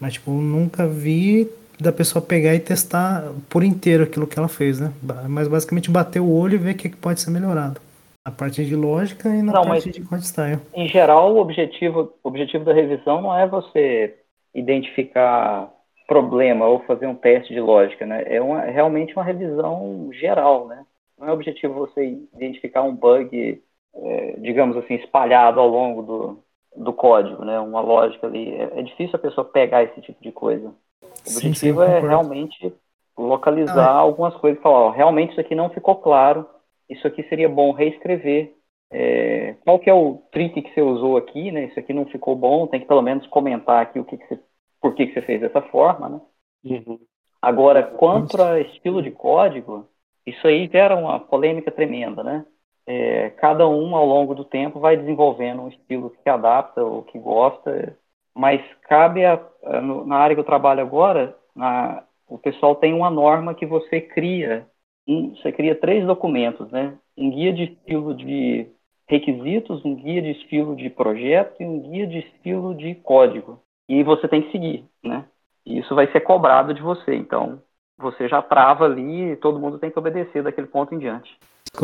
Mas, tipo, eu nunca vi da pessoa pegar e testar por inteiro aquilo que ela fez, né? Mas basicamente bater o olho e ver o que pode ser melhorado. Na parte de lógica e na não, parte de style. Em geral, o objetivo, o objetivo da revisão não é você identificar problema ou fazer um teste de lógica, né? É uma, realmente uma revisão geral, né? Não é objetivo você identificar um bug, é, digamos assim, espalhado ao longo do, do código, né? Uma lógica ali. É, é difícil a pessoa pegar esse tipo de coisa. O sim, objetivo sim, é realmente localizar ah, algumas coisas e falar, ó, realmente isso aqui não ficou claro, isso aqui seria bom reescrever. É, qual que é o trick que você usou aqui, né? Isso aqui não ficou bom, tem que pelo menos comentar aqui o que, que você, por que, que você fez dessa forma, né? Uhum. Agora, quanto a estilo de código, isso aí gera uma polêmica tremenda, né? É, cada um, ao longo do tempo, vai desenvolvendo um estilo que se adapta ou que gosta mas cabe a, a, na área que eu trabalho agora, na, o pessoal tem uma norma que você cria, um, você cria três documentos, né? Um guia de estilo de requisitos, um guia de estilo de projeto e um guia de estilo de código. E você tem que seguir, né? E isso vai ser cobrado de você. Então, você já trava ali e todo mundo tem que obedecer daquele ponto em diante.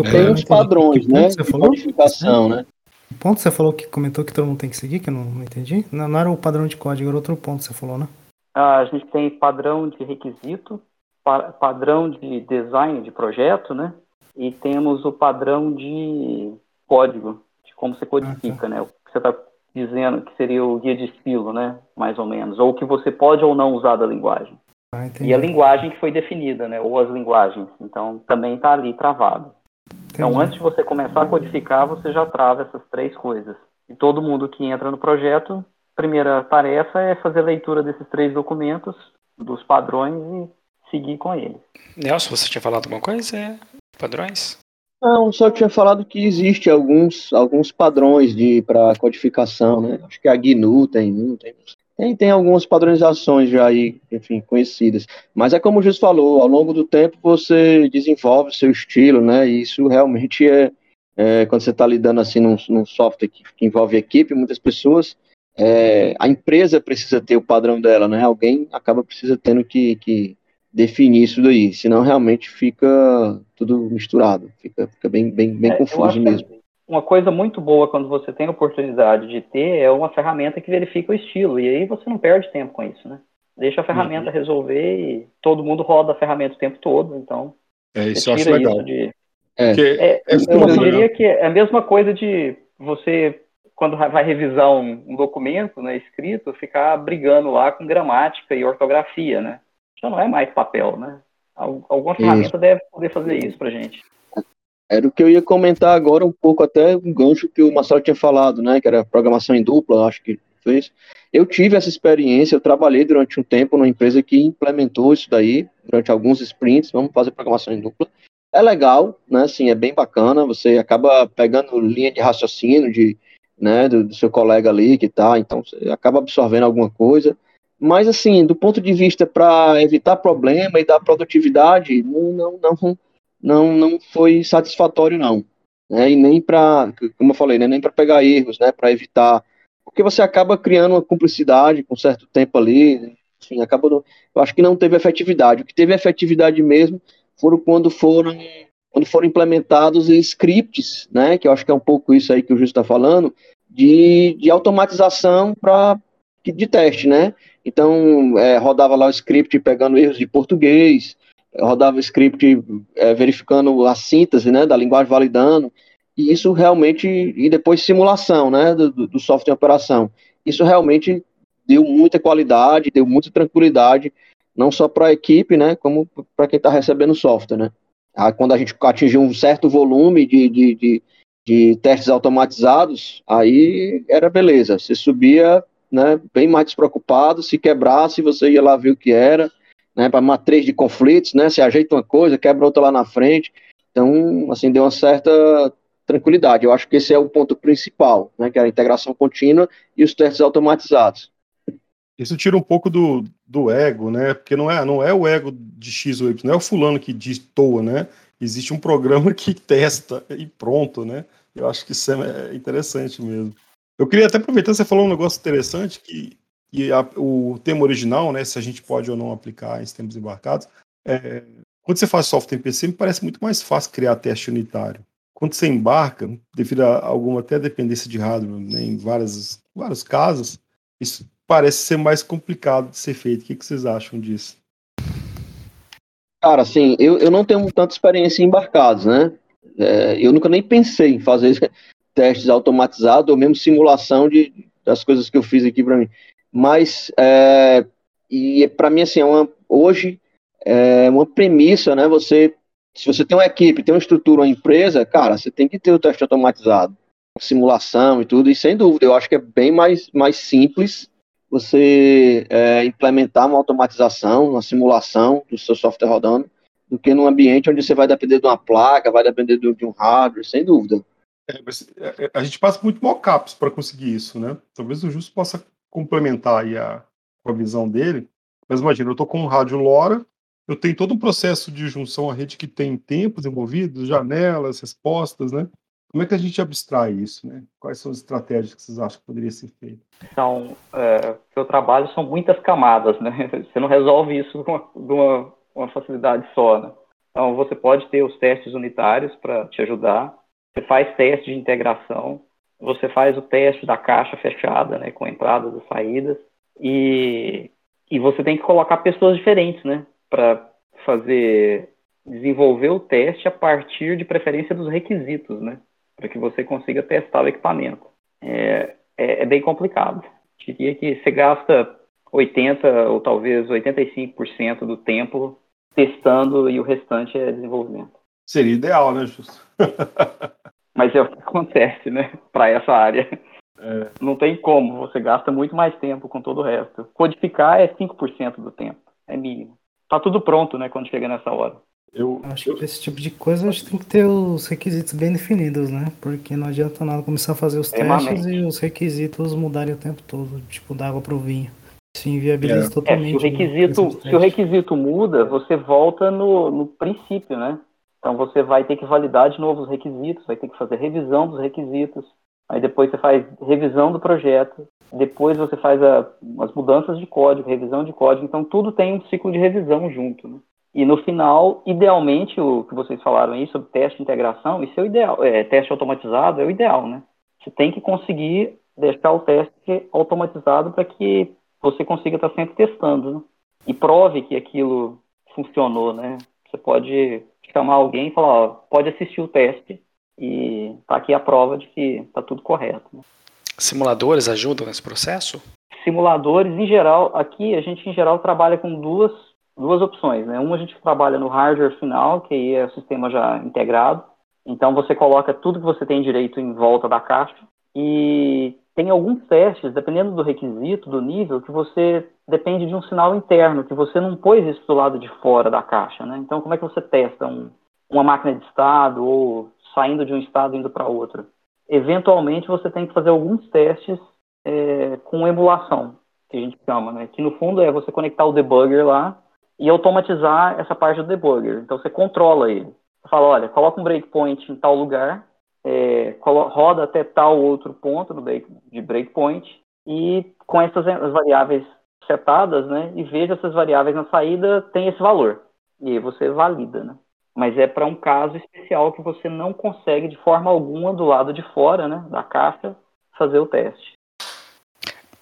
Tem os padrões, né? De codificação, né? Ponto você falou que comentou que todo mundo tem que seguir, que eu não, não entendi. Não, não, era o padrão de código, era outro ponto que você falou, né? Ah, a gente tem padrão de requisito, pa padrão de design de projeto, né? E temos o padrão de código, de como você codifica, ah, tá. né? O que você está dizendo que seria o guia de estilo, né? Mais ou menos. Ou o que você pode ou não usar da linguagem. Ah, e a linguagem que foi definida, né? Ou as linguagens. Então também está ali travado. Então, antes de você começar a codificar, você já trava essas três coisas. E todo mundo que entra no projeto, primeira tarefa é fazer leitura desses três documentos, dos padrões e seguir com eles. Nelson, você tinha falado alguma coisa? É, padrões? Não, só tinha falado que existe alguns, alguns padrões de para codificação, né? Acho que a GNU tem um, tem tem, tem algumas padronizações já aí, enfim, conhecidas. Mas é como o Jus falou, ao longo do tempo você desenvolve o seu estilo, né? E isso realmente é, é quando você está lidando assim num, num software que, que, envolve equipe, muitas pessoas, é, a empresa precisa ter o padrão dela, né? Alguém acaba precisa tendo que, que definir isso daí, senão realmente fica tudo misturado, fica, fica bem, bem, bem é, confuso mesmo uma coisa muito boa quando você tem a oportunidade de ter é uma ferramenta que verifica o estilo. E aí você não perde tempo com isso, né? Deixa a ferramenta uhum. resolver e todo mundo roda a ferramenta o tempo todo, então. É, isso eu acho legal. De... É. É, é, eu diria que é a mesma coisa de você, quando vai revisar um, um, documento né, escrito, ficar brigando lá com gramática e ortografia, né? Já não é mais papel, né? Alguma ferramenta isso. deve poder fazer isso pra gente. Era o que eu ia comentar agora um pouco, até um gancho que o Marcelo tinha falado, né? Que era programação em dupla, acho que fez. Eu tive essa experiência, eu trabalhei durante um tempo numa empresa que implementou isso daí, durante alguns sprints, vamos fazer programação em dupla. É legal, né? Assim, é bem bacana, você acaba pegando linha de raciocínio de, né, do, do seu colega ali que tá, então você acaba absorvendo alguma coisa. Mas, assim, do ponto de vista para evitar problema e dar produtividade, não, não, não não, não foi satisfatório, não. Né? E nem para, como eu falei, né? nem para pegar erros, né? para evitar. Porque você acaba criando uma cumplicidade com certo tempo ali, enfim, acaba. Eu acho que não teve efetividade. O que teve efetividade mesmo foram quando foram quando foram implementados scripts, né, que eu acho que é um pouco isso aí que o Justo está falando, de, de automatização para de teste, né? Então, é, rodava lá o script pegando erros de português, rodava script é, verificando a síntese, né, da linguagem validando, e isso realmente, e depois simulação, né, do, do software de operação. Isso realmente deu muita qualidade, deu muita tranquilidade, não só para a equipe, né, como para quem está recebendo o software, né. Aí, quando a gente atingiu um certo volume de, de, de, de testes automatizados, aí era beleza, você subia né, bem mais despreocupado, se quebrasse, você ia lá ver o que era, né, para matriz de conflitos, né, se ajeita uma coisa, quebra outra lá na frente, então, assim, deu uma certa tranquilidade, eu acho que esse é o ponto principal, né, que é a integração contínua e os testes automatizados. Isso tira um pouco do, do ego, né, porque não é, não é o ego de X ou Y, não é o fulano que diz toa, né, existe um programa que testa e pronto, né, eu acho que isso é interessante mesmo. Eu queria até aproveitar, você falou um negócio interessante, que, que a, o tema original, né, se a gente pode ou não aplicar em sistemas embarcados, é, quando você faz software em PC, me parece muito mais fácil criar teste unitário. Quando você embarca, devido a alguma até dependência de hardware, né, em várias, vários casos, isso parece ser mais complicado de ser feito. O que, que vocês acham disso? Cara, assim, eu, eu não tenho tanta experiência em embarcados, né? É, eu nunca nem pensei em fazer testes automatizados ou mesmo simulação de, das coisas que eu fiz aqui para mim. Mas, é, e para mim, assim, é uma, hoje é uma premissa, né? Você, se você tem uma equipe, tem uma estrutura, uma empresa, cara, você tem que ter o teste automatizado, simulação e tudo, e sem dúvida, eu acho que é bem mais, mais simples você é, implementar uma automatização, uma simulação do seu software rodando, do que num ambiente onde você vai depender de uma placa, vai depender de um hardware, sem dúvida. É, é, é, a gente passa muito mockups para conseguir isso, né? Talvez o Justo possa complementar a, a visão dele. Mas imagina, eu estou com um rádio LoRa, eu tenho todo um processo de junção à rede que tem tempos envolvidos, janelas, respostas, né? Como é que a gente abstrai isso, né? Quais são as estratégias que vocês acham que poderia ser feito? Então, é, seu trabalho são muitas camadas, né? Você não resolve isso de uma, uma, facilidade só, né? Então, você pode ter os testes unitários para te ajudar, você faz teste de integração, você faz o teste da caixa fechada, né, com entradas e saídas, e, e você tem que colocar pessoas diferentes, né, para fazer desenvolver o teste a partir de preferência dos requisitos, né, para que você consiga testar o equipamento. É, é, é bem complicado. Diria que você gasta 80 ou talvez 85% do tempo testando e o restante é desenvolvimento. Seria ideal, né, Justo? Mas é o que acontece, né? Para essa área. É. Não tem como, você gasta muito mais tempo com todo o resto. Codificar é 5% do tempo, é mínimo. Tá tudo pronto, né, quando chega nessa hora. Eu acho que esse tipo de coisa a gente tem que ter os requisitos bem definidos, né? Porque não adianta nada começar a fazer os testes e os requisitos mudarem o tempo todo, tipo da água pro vinho. Isso inviabiliza é. totalmente. É, se, o requisito, se o requisito muda, você volta no, no princípio, né? Então você vai ter que validar de novo os requisitos, vai ter que fazer revisão dos requisitos, aí depois você faz revisão do projeto, depois você faz a, as mudanças de código, revisão de código, então tudo tem um ciclo de revisão junto. Né? E no final, idealmente, o que vocês falaram aí sobre teste de integração, isso é o ideal, é, teste automatizado é o ideal, né? Você tem que conseguir deixar o teste automatizado para que você consiga estar sempre testando, né? E prove que aquilo funcionou, né? Você pode chamar alguém e falar, ó, pode assistir o teste e tá aqui a prova de que tá tudo correto. Né? Simuladores ajudam nesse processo? Simuladores, em geral, aqui a gente em geral trabalha com duas, duas opções, né? Uma a gente trabalha no hardware final, que aí é o sistema já integrado. Então você coloca tudo que você tem direito em volta da caixa e tem alguns testes, dependendo do requisito, do nível, que você depende de um sinal interno, que você não pôs isso do lado de fora da caixa, né? Então, como é que você testa um, uma máquina de estado ou saindo de um estado indo para outro? Eventualmente, você tem que fazer alguns testes é, com emulação, que a gente chama, né? Que no fundo é você conectar o debugger lá e automatizar essa parte do debugger. Então, você controla ele. Você fala, olha, coloca um breakpoint em tal lugar é, roda até tal outro ponto break, de breakpoint e com essas variáveis setadas, né, e veja essas variáveis na saída tem esse valor e aí você valida, né? Mas é para um caso especial que você não consegue de forma alguma do lado de fora, né, da caixa, fazer o teste.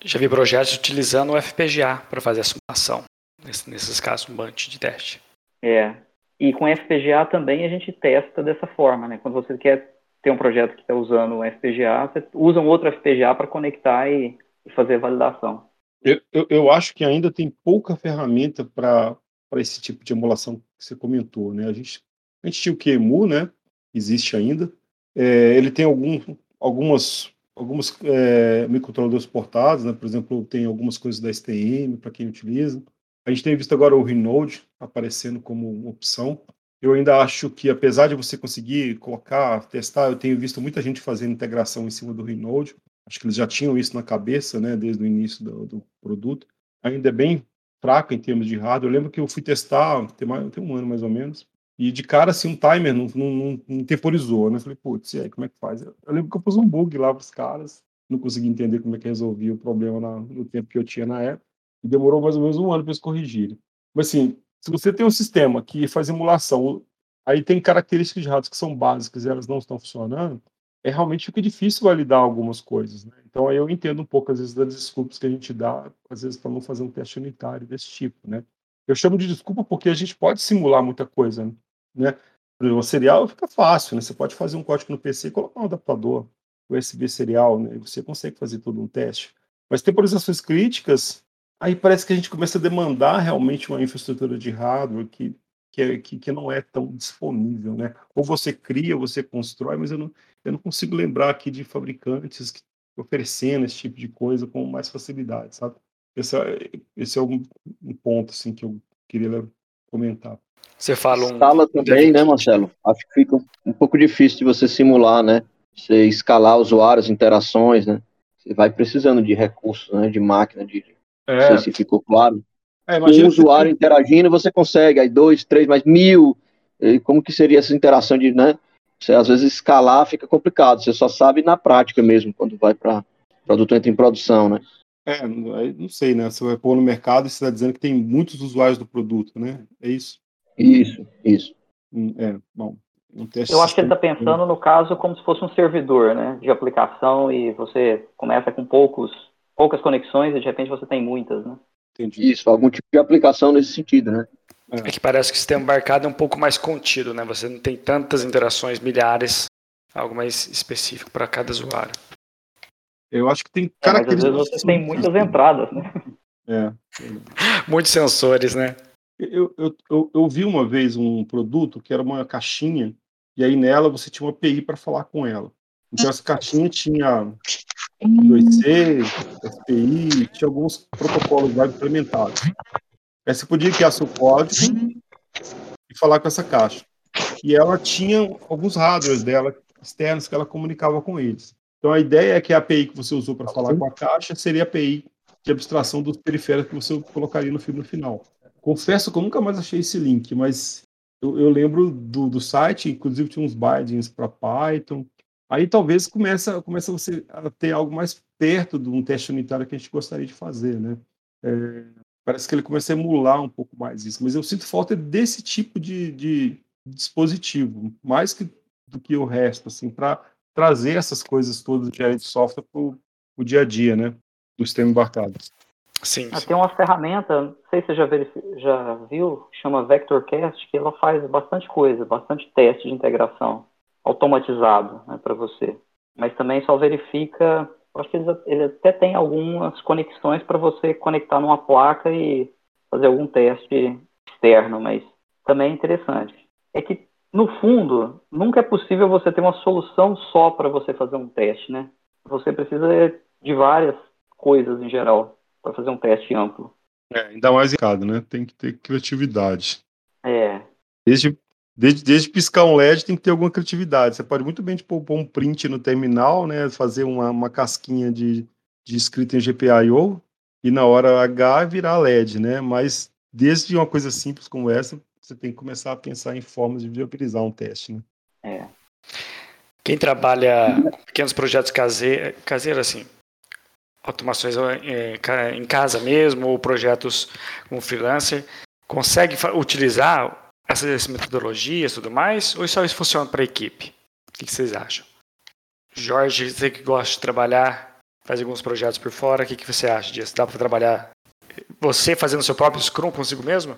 Já vi projetos utilizando o FPGA para fazer a simulação, nesses casos, um bunch de teste. É, e com FPGA também a gente testa dessa forma, né? Quando você quer ter um projeto que está usando o FPGA, você usa um outro FPGA para conectar e, e, fazer validação. Eu, eu, eu, acho que ainda tem pouca ferramenta para esse tipo de emulação que você comentou, né? A gente, a gente tinha o QEMU, né? Existe ainda. É, ele tem algum, algumas alguns é, microcontroladores portados, né? Por exemplo, tem algumas coisas da STM para quem utiliza. A gente tem visto agora o Renode aparecendo como opção. Eu ainda acho que, apesar de você conseguir colocar, testar, eu tenho visto muita gente fazendo integração em cima do Renode. Acho que eles já tinham isso na cabeça, né, desde o início do, do produto. Ainda é bem fraco em termos de hardware. Eu lembro que eu fui testar, tem, mais, tem um ano mais ou menos, e de cara, assim, um timer não, não, não, não temporizou, né? Eu falei, putz, e aí, como é que faz? Eu, eu lembro que eu pus um bug lá para os caras, não consegui entender como é que resolvia o problema na, no tempo que eu tinha na época, e demorou mais ou menos um ano para eles corrigirem. Mas, assim, se você tem um sistema que faz emulação, aí tem características de hardware que são básicas e elas não estão funcionando, é realmente fica difícil validar algumas coisas, né? Então, aí eu entendo um pouco, às vezes, das desculpas que a gente dá, às vezes, para não fazer um teste unitário desse tipo, né? Eu chamo de desculpa porque a gente pode simular muita coisa, né? né? O serial fica fácil, né? Você pode fazer um código no PC e colocar um adaptador USB serial, né? Você consegue fazer todo um teste. Mas temporizações críticas, aí parece que a gente começa a demandar realmente uma infraestrutura de hardware que, que, é, que, que não é tão disponível, né? Ou você cria, ou você constrói, mas eu não, eu não consigo lembrar aqui de fabricantes que oferecendo esse tipo de coisa com mais facilidade, sabe? Esse é, esse é um, um ponto assim que eu queria comentar. Você fala um. Escala também, né, Marcelo? Acho que fica um pouco difícil de você simular, né? Você escalar usuários, interações, né? Você vai precisando de recursos, né? De máquina, de. É. Não sei se ficou claro. É, um usuário que... interagindo, você consegue, aí dois, três, mais mil. Como que seria essa interação de, né? Você às vezes escalar fica complicado, você só sabe na prática mesmo, quando vai para o produto entra em produção, né? É, não sei, né? Você vai pôr no mercado e você está dizendo que tem muitos usuários do produto, né? É isso? Isso, isso. Hum, é, bom. Um Eu acho que ele está pensando no caso como se fosse um servidor, né, de aplicação e você começa com poucos, poucas conexões e de repente você tem muitas, né? Entendi. Isso, algum tipo de aplicação nesse sentido, né? É. é que parece que o sistema embarcado é um pouco mais contido, né? Você não tem tantas interações milhares, algo mais específico para cada usuário. Eu acho que tem características. É, mas às vezes você tem muitas entradas, né? É. Muitos sensores, né? Eu, eu, eu, eu, vi uma vez um produto que era uma caixinha, e aí nela você tinha uma API para falar com ela. Então essa caixinha tinha 2C, SPI, tinha alguns protocolos lá implementados. Aí você podia criar seu código e falar com essa caixa. E ela tinha alguns hardwares dela externos que ela comunicava com eles. Então a ideia é que a API que você usou para falar com a caixa seria a API de abstração dos periféricos que você colocaria no filme final. Confesso que eu nunca mais achei esse link, mas eu, eu lembro do, do site, inclusive tinha uns bindings para Python. Aí talvez começa, começa você a ter algo mais perto de um teste unitário que a gente gostaria de fazer, né? É, parece que ele começa a emular um pouco mais isso, mas eu sinto falta desse tipo de, de dispositivo, mais que, do que o resto, assim, para trazer essas coisas todas de área de software para o dia a dia, né? Do sistema embarcado. Sim, sim. Tem uma ferramenta, não sei se você já, já viu, chama VectorCast, que ela faz bastante coisa, bastante teste de integração automatizado né, para você. Mas também só verifica, acho que ele, ele até tem algumas conexões para você conectar numa placa e fazer algum teste externo, mas também é interessante. É que, no fundo, nunca é possível você ter uma solução só para você fazer um teste, né? Você precisa de várias coisas em geral para fazer um teste amplo. É, ainda mais em né? Tem que ter criatividade. É. Desde, desde, desde piscar um LED tem que ter alguma criatividade. Você pode muito bem tipo, pôr um print no terminal, né? Fazer uma, uma casquinha de, de escrita em GPIO e na hora H virar LED, né? Mas desde uma coisa simples como essa, você tem que começar a pensar em formas de viabilizar um teste, né? É. Quem trabalha com pequenos projetos caseiros, caseiro, assim, automações é, em casa mesmo, ou projetos como freelancer, consegue utilizar essas metodologias e tudo mais, ou só funciona para a equipe? O que vocês acham? Jorge, você que gosta de trabalhar faz alguns projetos por fora. O que, você acha disso? Dá para trabalhar você fazendo seu próprio Scrum consigo mesmo?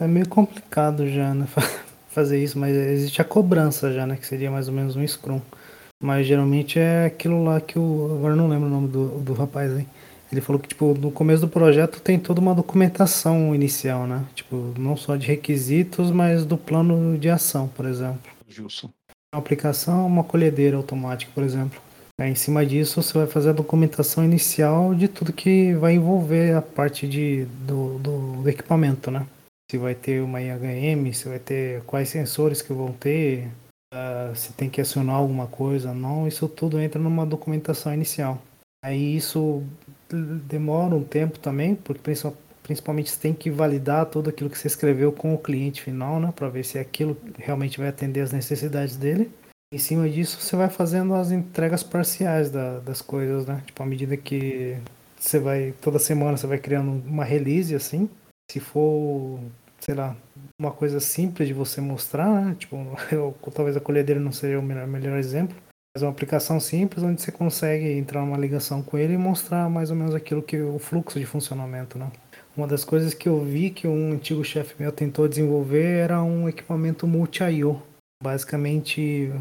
É, é meio complicado já, né? Fazer isso, mas existe a cobrança já, né? Que seria mais ou menos um Scrum. Mas geralmente é aquilo lá que o. Agora não lembro o nome do, do rapaz aí. Ele falou que, tipo, no começo do projeto tem toda uma documentação inicial, né? Tipo, não só de requisitos, mas do plano de ação, por exemplo. Gilson. Uma aplicação, uma colhedeira automática, por exemplo. Aí, em cima disso, você vai fazer a documentação inicial de tudo que vai envolver a parte de, do, do, do equipamento, né? Se vai ter uma IHM, se vai ter quais sensores que vão ter, uh, se tem que acionar alguma coisa, não. Isso tudo entra numa documentação inicial. Aí isso demora um tempo também, porque principalmente você tem que validar tudo aquilo que você escreveu com o cliente final, né, para ver se aquilo realmente vai atender as necessidades dele. Em cima disso, você vai fazendo as entregas parciais da, das coisas, né? Tipo, à medida que você vai, toda semana você vai criando uma release, assim. Se for, sei lá, uma coisa simples de você mostrar, né? Tipo, eu, talvez a colhedeira não seja o melhor, melhor exemplo, uma aplicação simples onde você consegue entrar numa ligação com ele e mostrar mais ou menos aquilo que o fluxo de funcionamento, né? Uma das coisas que eu vi que um antigo chefe meu tentou desenvolver era um equipamento multi-IO. Basicamente,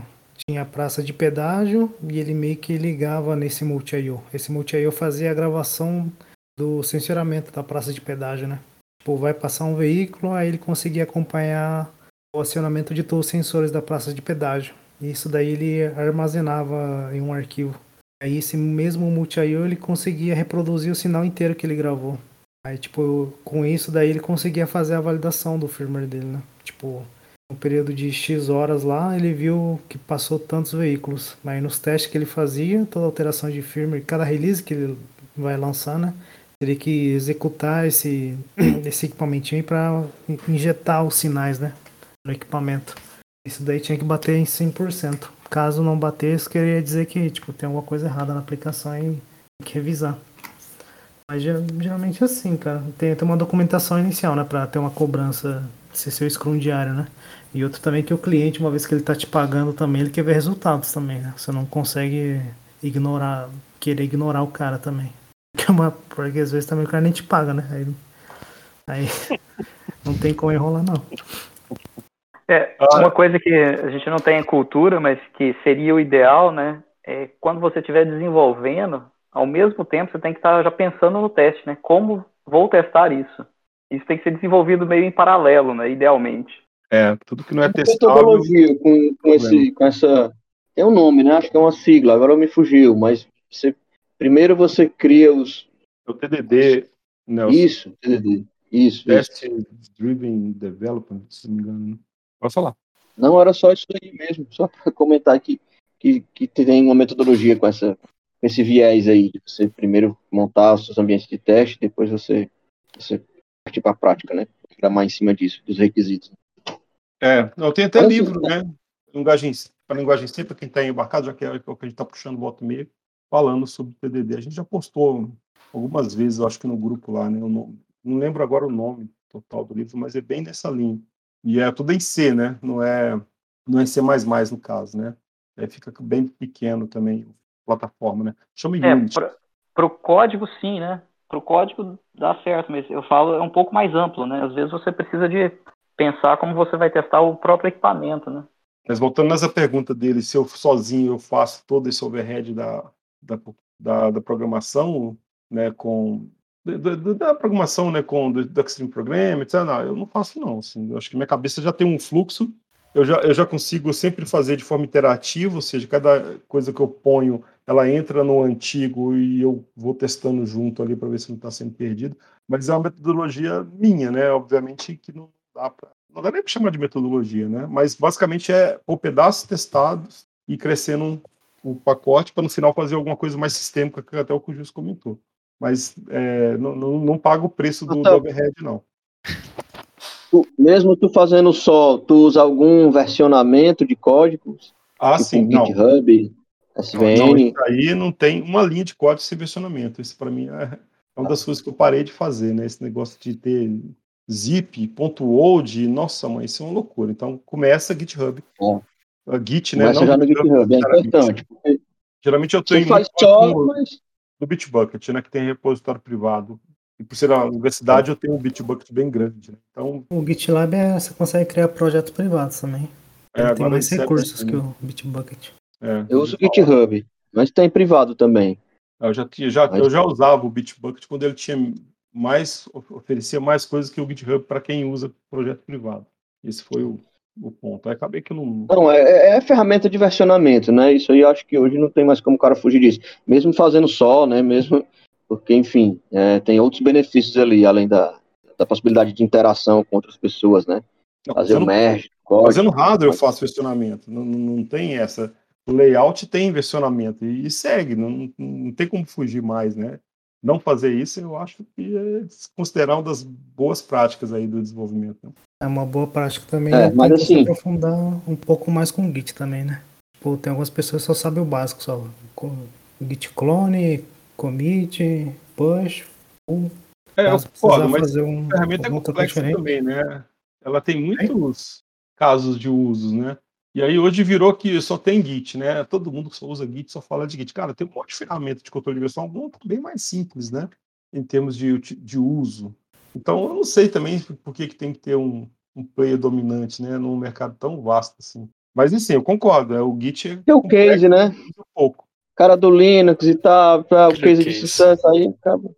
tinha a praça de pedágio e ele meio que ligava nesse multi-IO. Esse multi-IO fazia a gravação do sensoramento da praça de pedágio, né? Tipo, vai passar um veículo, aí ele conseguia acompanhar o acionamento de todos os sensores da praça de pedágio. Isso daí ele armazenava em um arquivo. Aí esse mesmo multi-IO ele conseguia reproduzir o sinal inteiro que ele gravou. Aí tipo, com isso daí ele conseguia fazer a validação do firmware dele, né? Tipo, no período de X horas lá, ele viu que passou tantos veículos. Aí nos testes que ele fazia, toda alteração de firmware, cada release que ele vai lançar, né? Teria que executar esse, esse equipamentinho para injetar os sinais, né? No equipamento. Isso daí tinha que bater em 100%. Caso não batesse, queria dizer que tipo, tem alguma coisa errada na aplicação e tem que revisar. Mas geralmente é assim, cara. Tem, tem uma documentação inicial, né? Pra ter uma cobrança, ser seu Scrum diário, né? E outro também que o cliente, uma vez que ele tá te pagando também, ele quer ver resultados também, né? Você não consegue ignorar, querer ignorar o cara também. Que é uma, porque às vezes também o cara nem te paga, né? Aí, aí não tem como enrolar, não. É, ah. uma coisa que a gente não tem em cultura, mas que seria o ideal, né? É quando você estiver desenvolvendo, ao mesmo tempo você tem que estar já pensando no teste, né? Como vou testar isso? Isso tem que ser desenvolvido meio em paralelo, né? Idealmente. É, tudo que não é testável... Metodologia com, com, esse, com essa... Tem um nome, né? Acho que é uma sigla, agora me fugiu, mas você... primeiro você cria os... É o TDD, Nelson. Isso, TDD. Isso, Test isso. Driven Development, se não me engano. Pode falar. Não, era só isso aí mesmo, só para comentar que, que, que tem uma metodologia com, essa, com esse viés aí, de você primeiro montar os seus ambientes de teste, depois você, você partir para a prática, né? Programar em cima disso, dos requisitos. É, não, tem até Mas, livro, né? Linguagem, para linguagem simples, para quem está embarcado, já que é o que a gente está puxando volta e meia, falando sobre TDD. A gente já postou algumas vezes, eu acho que no grupo lá, né? Eu não, não lembro agora o nome total do livro, mas é bem nessa linha. E é tudo em C, né? Não é, não é C++ no caso, né? Aí fica bem pequeno também a plataforma, né? Chama é, Unity. Para o código, sim, né? Para o código dá certo, mas eu falo é um pouco mais amplo, né? Às vezes você precisa de pensar como você vai testar o próprio equipamento, né? Mas voltando nessa pergunta dele, se eu sozinho eu faço todo esse overhead da, da, da, da programação, né, com da, da, programação, né, com do, do Extreme Program, etc. Não, eu não faço não, assim, eu acho que minha cabeça já tem um fluxo, eu já, eu já consigo sempre fazer de forma interativa, ou seja, cada coisa que eu ponho, ela entra no antigo e eu vou testando junto ali para ver se não está sendo perdido, mas é uma metodologia minha, né, obviamente que não dá para, não dá nem para chamar de metodologia, né, mas basicamente é o pedaços testados e crescendo o pacote para no final fazer alguma coisa mais sistêmica, que até o que o Jus comentou mas é, não, não, não paga o preço do, então, do overhead, não. Tu, mesmo tu fazendo só, tu usa algum versionamento de códigos? Ah, tipo sim, GitHub, não. SVN? Não, isso aí não tem uma linha de código sem versionamento. Isso para mim é, é uma das coisas que eu parei de fazer, né? Esse negócio de ter zip, ponto .old, nossa mãe, isso é uma loucura. Então começa GitHub. É. A Git, né? Começa não já no GitHub, é importante. Geralmente eu tenho Você faz só, mas... do Bitbucket, né? Que tem repositório privado. E por ser uma universidade, eu tenho um Bitbucket bem grande. Né? Então, O GitLab é, você consegue criar projetos privados também. é, tem agora mais serve recursos que o Bitbucket. é, Eu uso o GitHub, mas tem privado também. Eu já, tinha, já, Mas- eu já usava o Bitbucket quando ele tinha mais, oferecia mais coisas que o GitHub para quem usa projeto privado. Esse foi o, o ponto. Aí acabei que eu não. Não, é, é ferramenta de versionamento, né? Isso aí eu acho que hoje não tem mais como o cara fugir disso. Mesmo fazendo só, né? Mesmo porque, enfim, é, tem outros benefícios ali, além da, da possibilidade de interação com outras pessoas, né? não, Fazer o fazendo, merge, código. fazendo hardware eu mas- faço versionamento. Não, não tem essa. O layout tem versionamento e, segue, não, não tem como fugir mais, né? Não fazer isso, eu acho que é considerar uma das boas práticas aí do desenvolvimento. né? É uma boa prática também. É, né? mas Tem que se assim- aprofundar um pouco mais com o Git também, né? Tipo, tem algumas pessoas que só sabem o básico, só. Com Git clone, commit, push, pull. É, eu concordo, precisar mas fazer um, a ferramenta é complexa também, né? Ela tem muitos casos de usos, né? E aí hoje virou que só tem Git, né? Todo mundo que só usa Git só fala de Git. Cara, tem um monte de ferramenta de controle de versão, algum bem mais simples, né? Em termos de, de uso. Então eu não sei também por que, que tem que ter um, um player dominante, né? Num mercado tão vasto assim. Mas assim, eu concordo, é, o Git é Tem o case, né? um pouco. Cara do Linux e tal, pra o case de sucesso aí, acaba.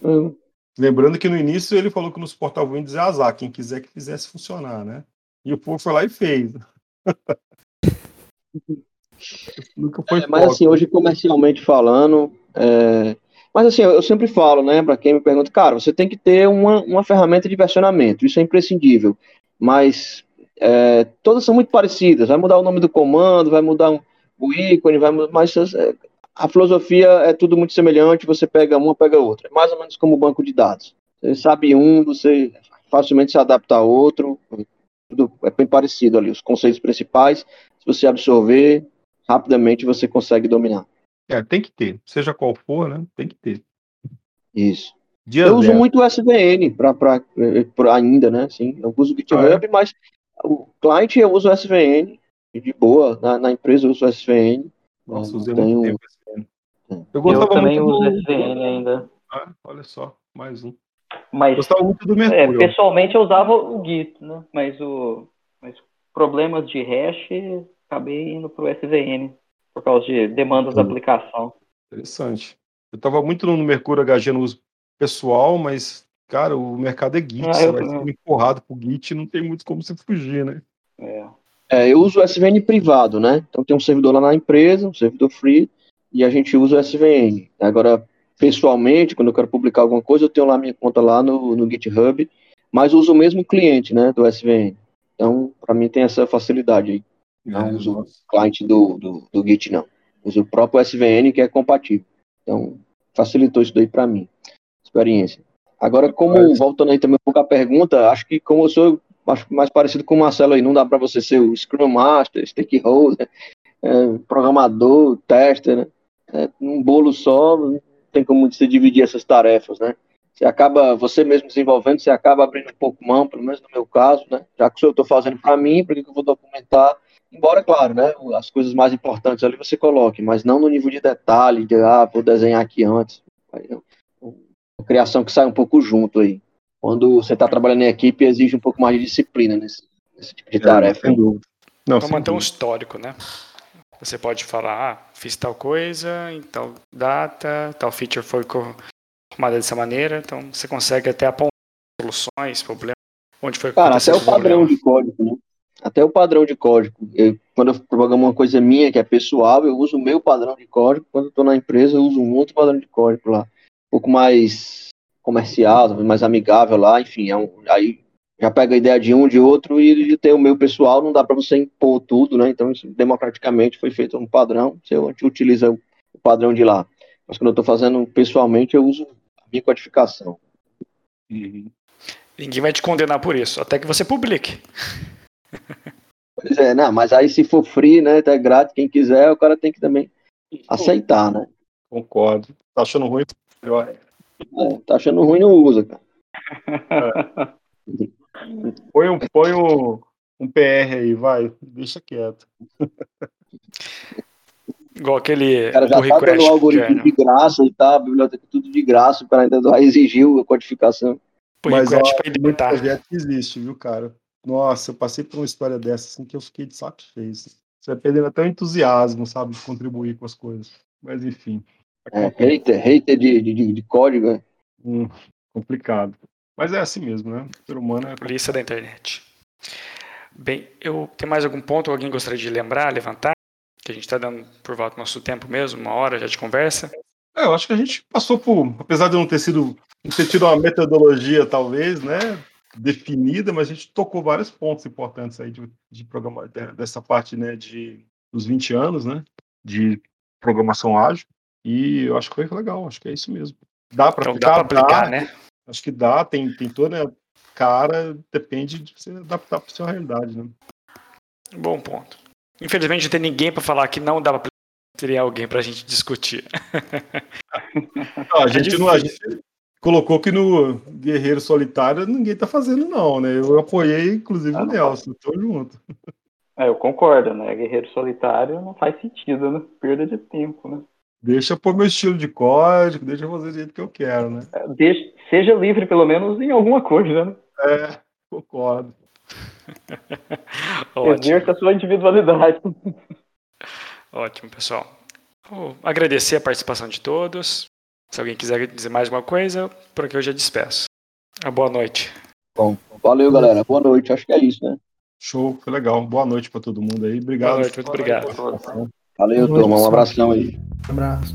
Hum, Lembrando que no início ele falou que não suportava o Windows e azar, quem quiser que fizesse funcionar, né? E o povo foi lá e fez. Nunca foi É, mas assim, hoje comercialmente falando, é, mas assim, eu eu sempre falo, né, para quem me pergunta, cara, você tem que ter uma, uma ferramenta de versionamento, isso é imprescindível, mas é, todas são muito parecidas, vai mudar o nome do comando, vai mudar um- o ícone, vai mudar, mas é, a filosofia é tudo muito semelhante, você pega uma, pega outra, é mais ou menos como o banco de dados, você sabe um, você facilmente se adapta a outro, tudo é bem parecido ali, os conceitos principais, se você absorver, rapidamente você consegue dominar. É, tem que ter. Seja qual for, né? Tem que ter. Isso. Dia Eu uso zero. muito o SVN pra, pra, eh, pra ainda, né? Sim, eu uso o GitHub, mas o cliente eu uso o SVN de boa. Na, na empresa eu uso o SVN. Nossa, Eu usei tenho- muito tempo ano. É. Eu Eu também muito uso do... SVN ainda. Ah, olha só, mais um. Mas Gostava muito do é, Mercúrio. pessoalmente eu usava o Git, né? Mas o mas problemas de hash acabei indo pro SVN por causa de demandas da Hum. aplicação. Interessante. Eu estava muito no Mercúrio HG no uso pessoal, mas, cara, o mercado é Git. Ah, você eu- vai ser empurrado pro Git, não tem muito como você fugir, né? É. É, eu uso o SVN privado, né? Então tem um servidor lá na empresa, um servidor free, e a gente usa o SVN. Agora, pessoalmente, quando eu quero publicar alguma coisa, eu tenho lá minha conta lá no, no GitHub, mas uso o mesmo cliente, né, do SVN. Então, para mim tem essa facilidade aí. Não É, uso nossa. o cliente do, do, do Git, não. Uso o próprio SVN, que é compatível. Então, facilitou isso daí para mim. Experiência. Agora, como, Mas- voltando aí também um pouco à pergunta, acho que como eu sou acho mais parecido com o Marcelo aí, não dá para você ser o Scrum Master, Stakeholder, é, programador, tester, né? É, num bolo só, tem como você dividir essas tarefas, né? Você acaba, você mesmo desenvolvendo, você acaba abrindo um pouco mão, pelo menos no meu caso, né? Já que eu estou fazendo para mim, por que eu vou documentar? Embora, claro, né? As coisas mais importantes ali você coloque, mas não no nível de detalhe, de, ah, vou desenhar aqui antes. Aí, não. Uma criação que sai um pouco junto aí. Quando você está trabalhando em equipe, exige um pouco mais de disciplina nesse, nesse tipo de tarefa. Sem dúvida. Não, Para sem manter um histórico, né? Você pode falar, ah, fiz tal coisa, em tal data, tal feature foi formada dessa maneira, então você consegue até apontar soluções, problemas, onde foi Cara, até o padrão problema. de código, né? Até o padrão de código. Eu, quando eu programo uma coisa minha, que é pessoal, eu uso o meu padrão de código. Quando eu estou na empresa, eu uso um outro padrão de código lá. Um pouco mais comercial, mais amigável lá, enfim. É um, aí já pega a ideia de um, de outro, e de ter o meu pessoal, não dá para você impor tudo, né? Então, isso democraticamente foi feito um padrão, você utiliza o padrão de lá. Mas quando eu estou fazendo pessoalmente, eu uso a minha codificação. Uhum. Ninguém vai te condenar por isso, até que você publique. Pois é, não, mas aí se for free, né, tá grátis, quem quiser, o cara tem que também aceitar, né? Concordo. Tá achando ruim? Pior. É, tá achando ruim, não usa, cara. Põe, um, põe um, um PR aí, vai. Deixa quieto. Igual aquele O cara já pull tá dando o algoritmo de graça e tá, a biblioteca tudo de graça, o cara ainda vai exigir a codificação. Mas, request ó, identitar. projeto que existe, viu, cara? Nossa, eu passei por uma história dessa assim que eu fiquei de saco assim. Você vai perdendo até o entusiasmo, sabe, de contribuir com as coisas. Mas enfim. É, hater, hater de, de, de- de código, né? Hum, complicado. Mas é assim mesmo, né? O ser humano é. Polícia da internet. Bem, eu tem mais algum ponto que alguém gostaria de lembrar, levantar? Que a gente está dando por volta do nosso tempo mesmo, uma hora já de conversa. É, eu acho que a gente passou por, apesar de não ter sido, não ter tido uma metodologia talvez, né, definida, mas a gente tocou vários pontos importantes aí de, de programa, de- dessa parte, né, de dos 20 anos, né, de programação ágil. E eu acho que foi legal, acho que é isso mesmo. Dá para Então dá para aplicar, dá, né? Acho que dá, tem, tem toda a cara, depende de você adaptar para sua realidade, né? Bom ponto. Infelizmente não tem ninguém para falar que não dá para. Teria alguém para a gente discutir. Não, a gente não, a gente colocou que no Guerreiro Solitário ninguém tá fazendo, não, né? Eu apoiei, inclusive, Ah, o. Nelson, tô junto. É, eu concordo, né? Guerreiro solitário não faz sentido, né? Perda de tempo, né? Deixa eu pôr meu estilo de código, deixa eu fazer do jeito que eu quero, né? É, deixa- seja livre, pelo menos, em alguma coisa, né? É, concordo. Exerça a sua individualidade. ótimo, pessoal. Vou agradecer a participação de todos. Se alguém quiser dizer mais alguma coisa, por aqui eu já despeço. Uma boa noite. Bom, valeu, galera. Boa noite. Acho que é isso, né? Show, foi legal. Boa noite para todo mundo aí. Obrigado. Boa noite, muito obrigado. Valeu, turma. Um abração aí. Um abraço.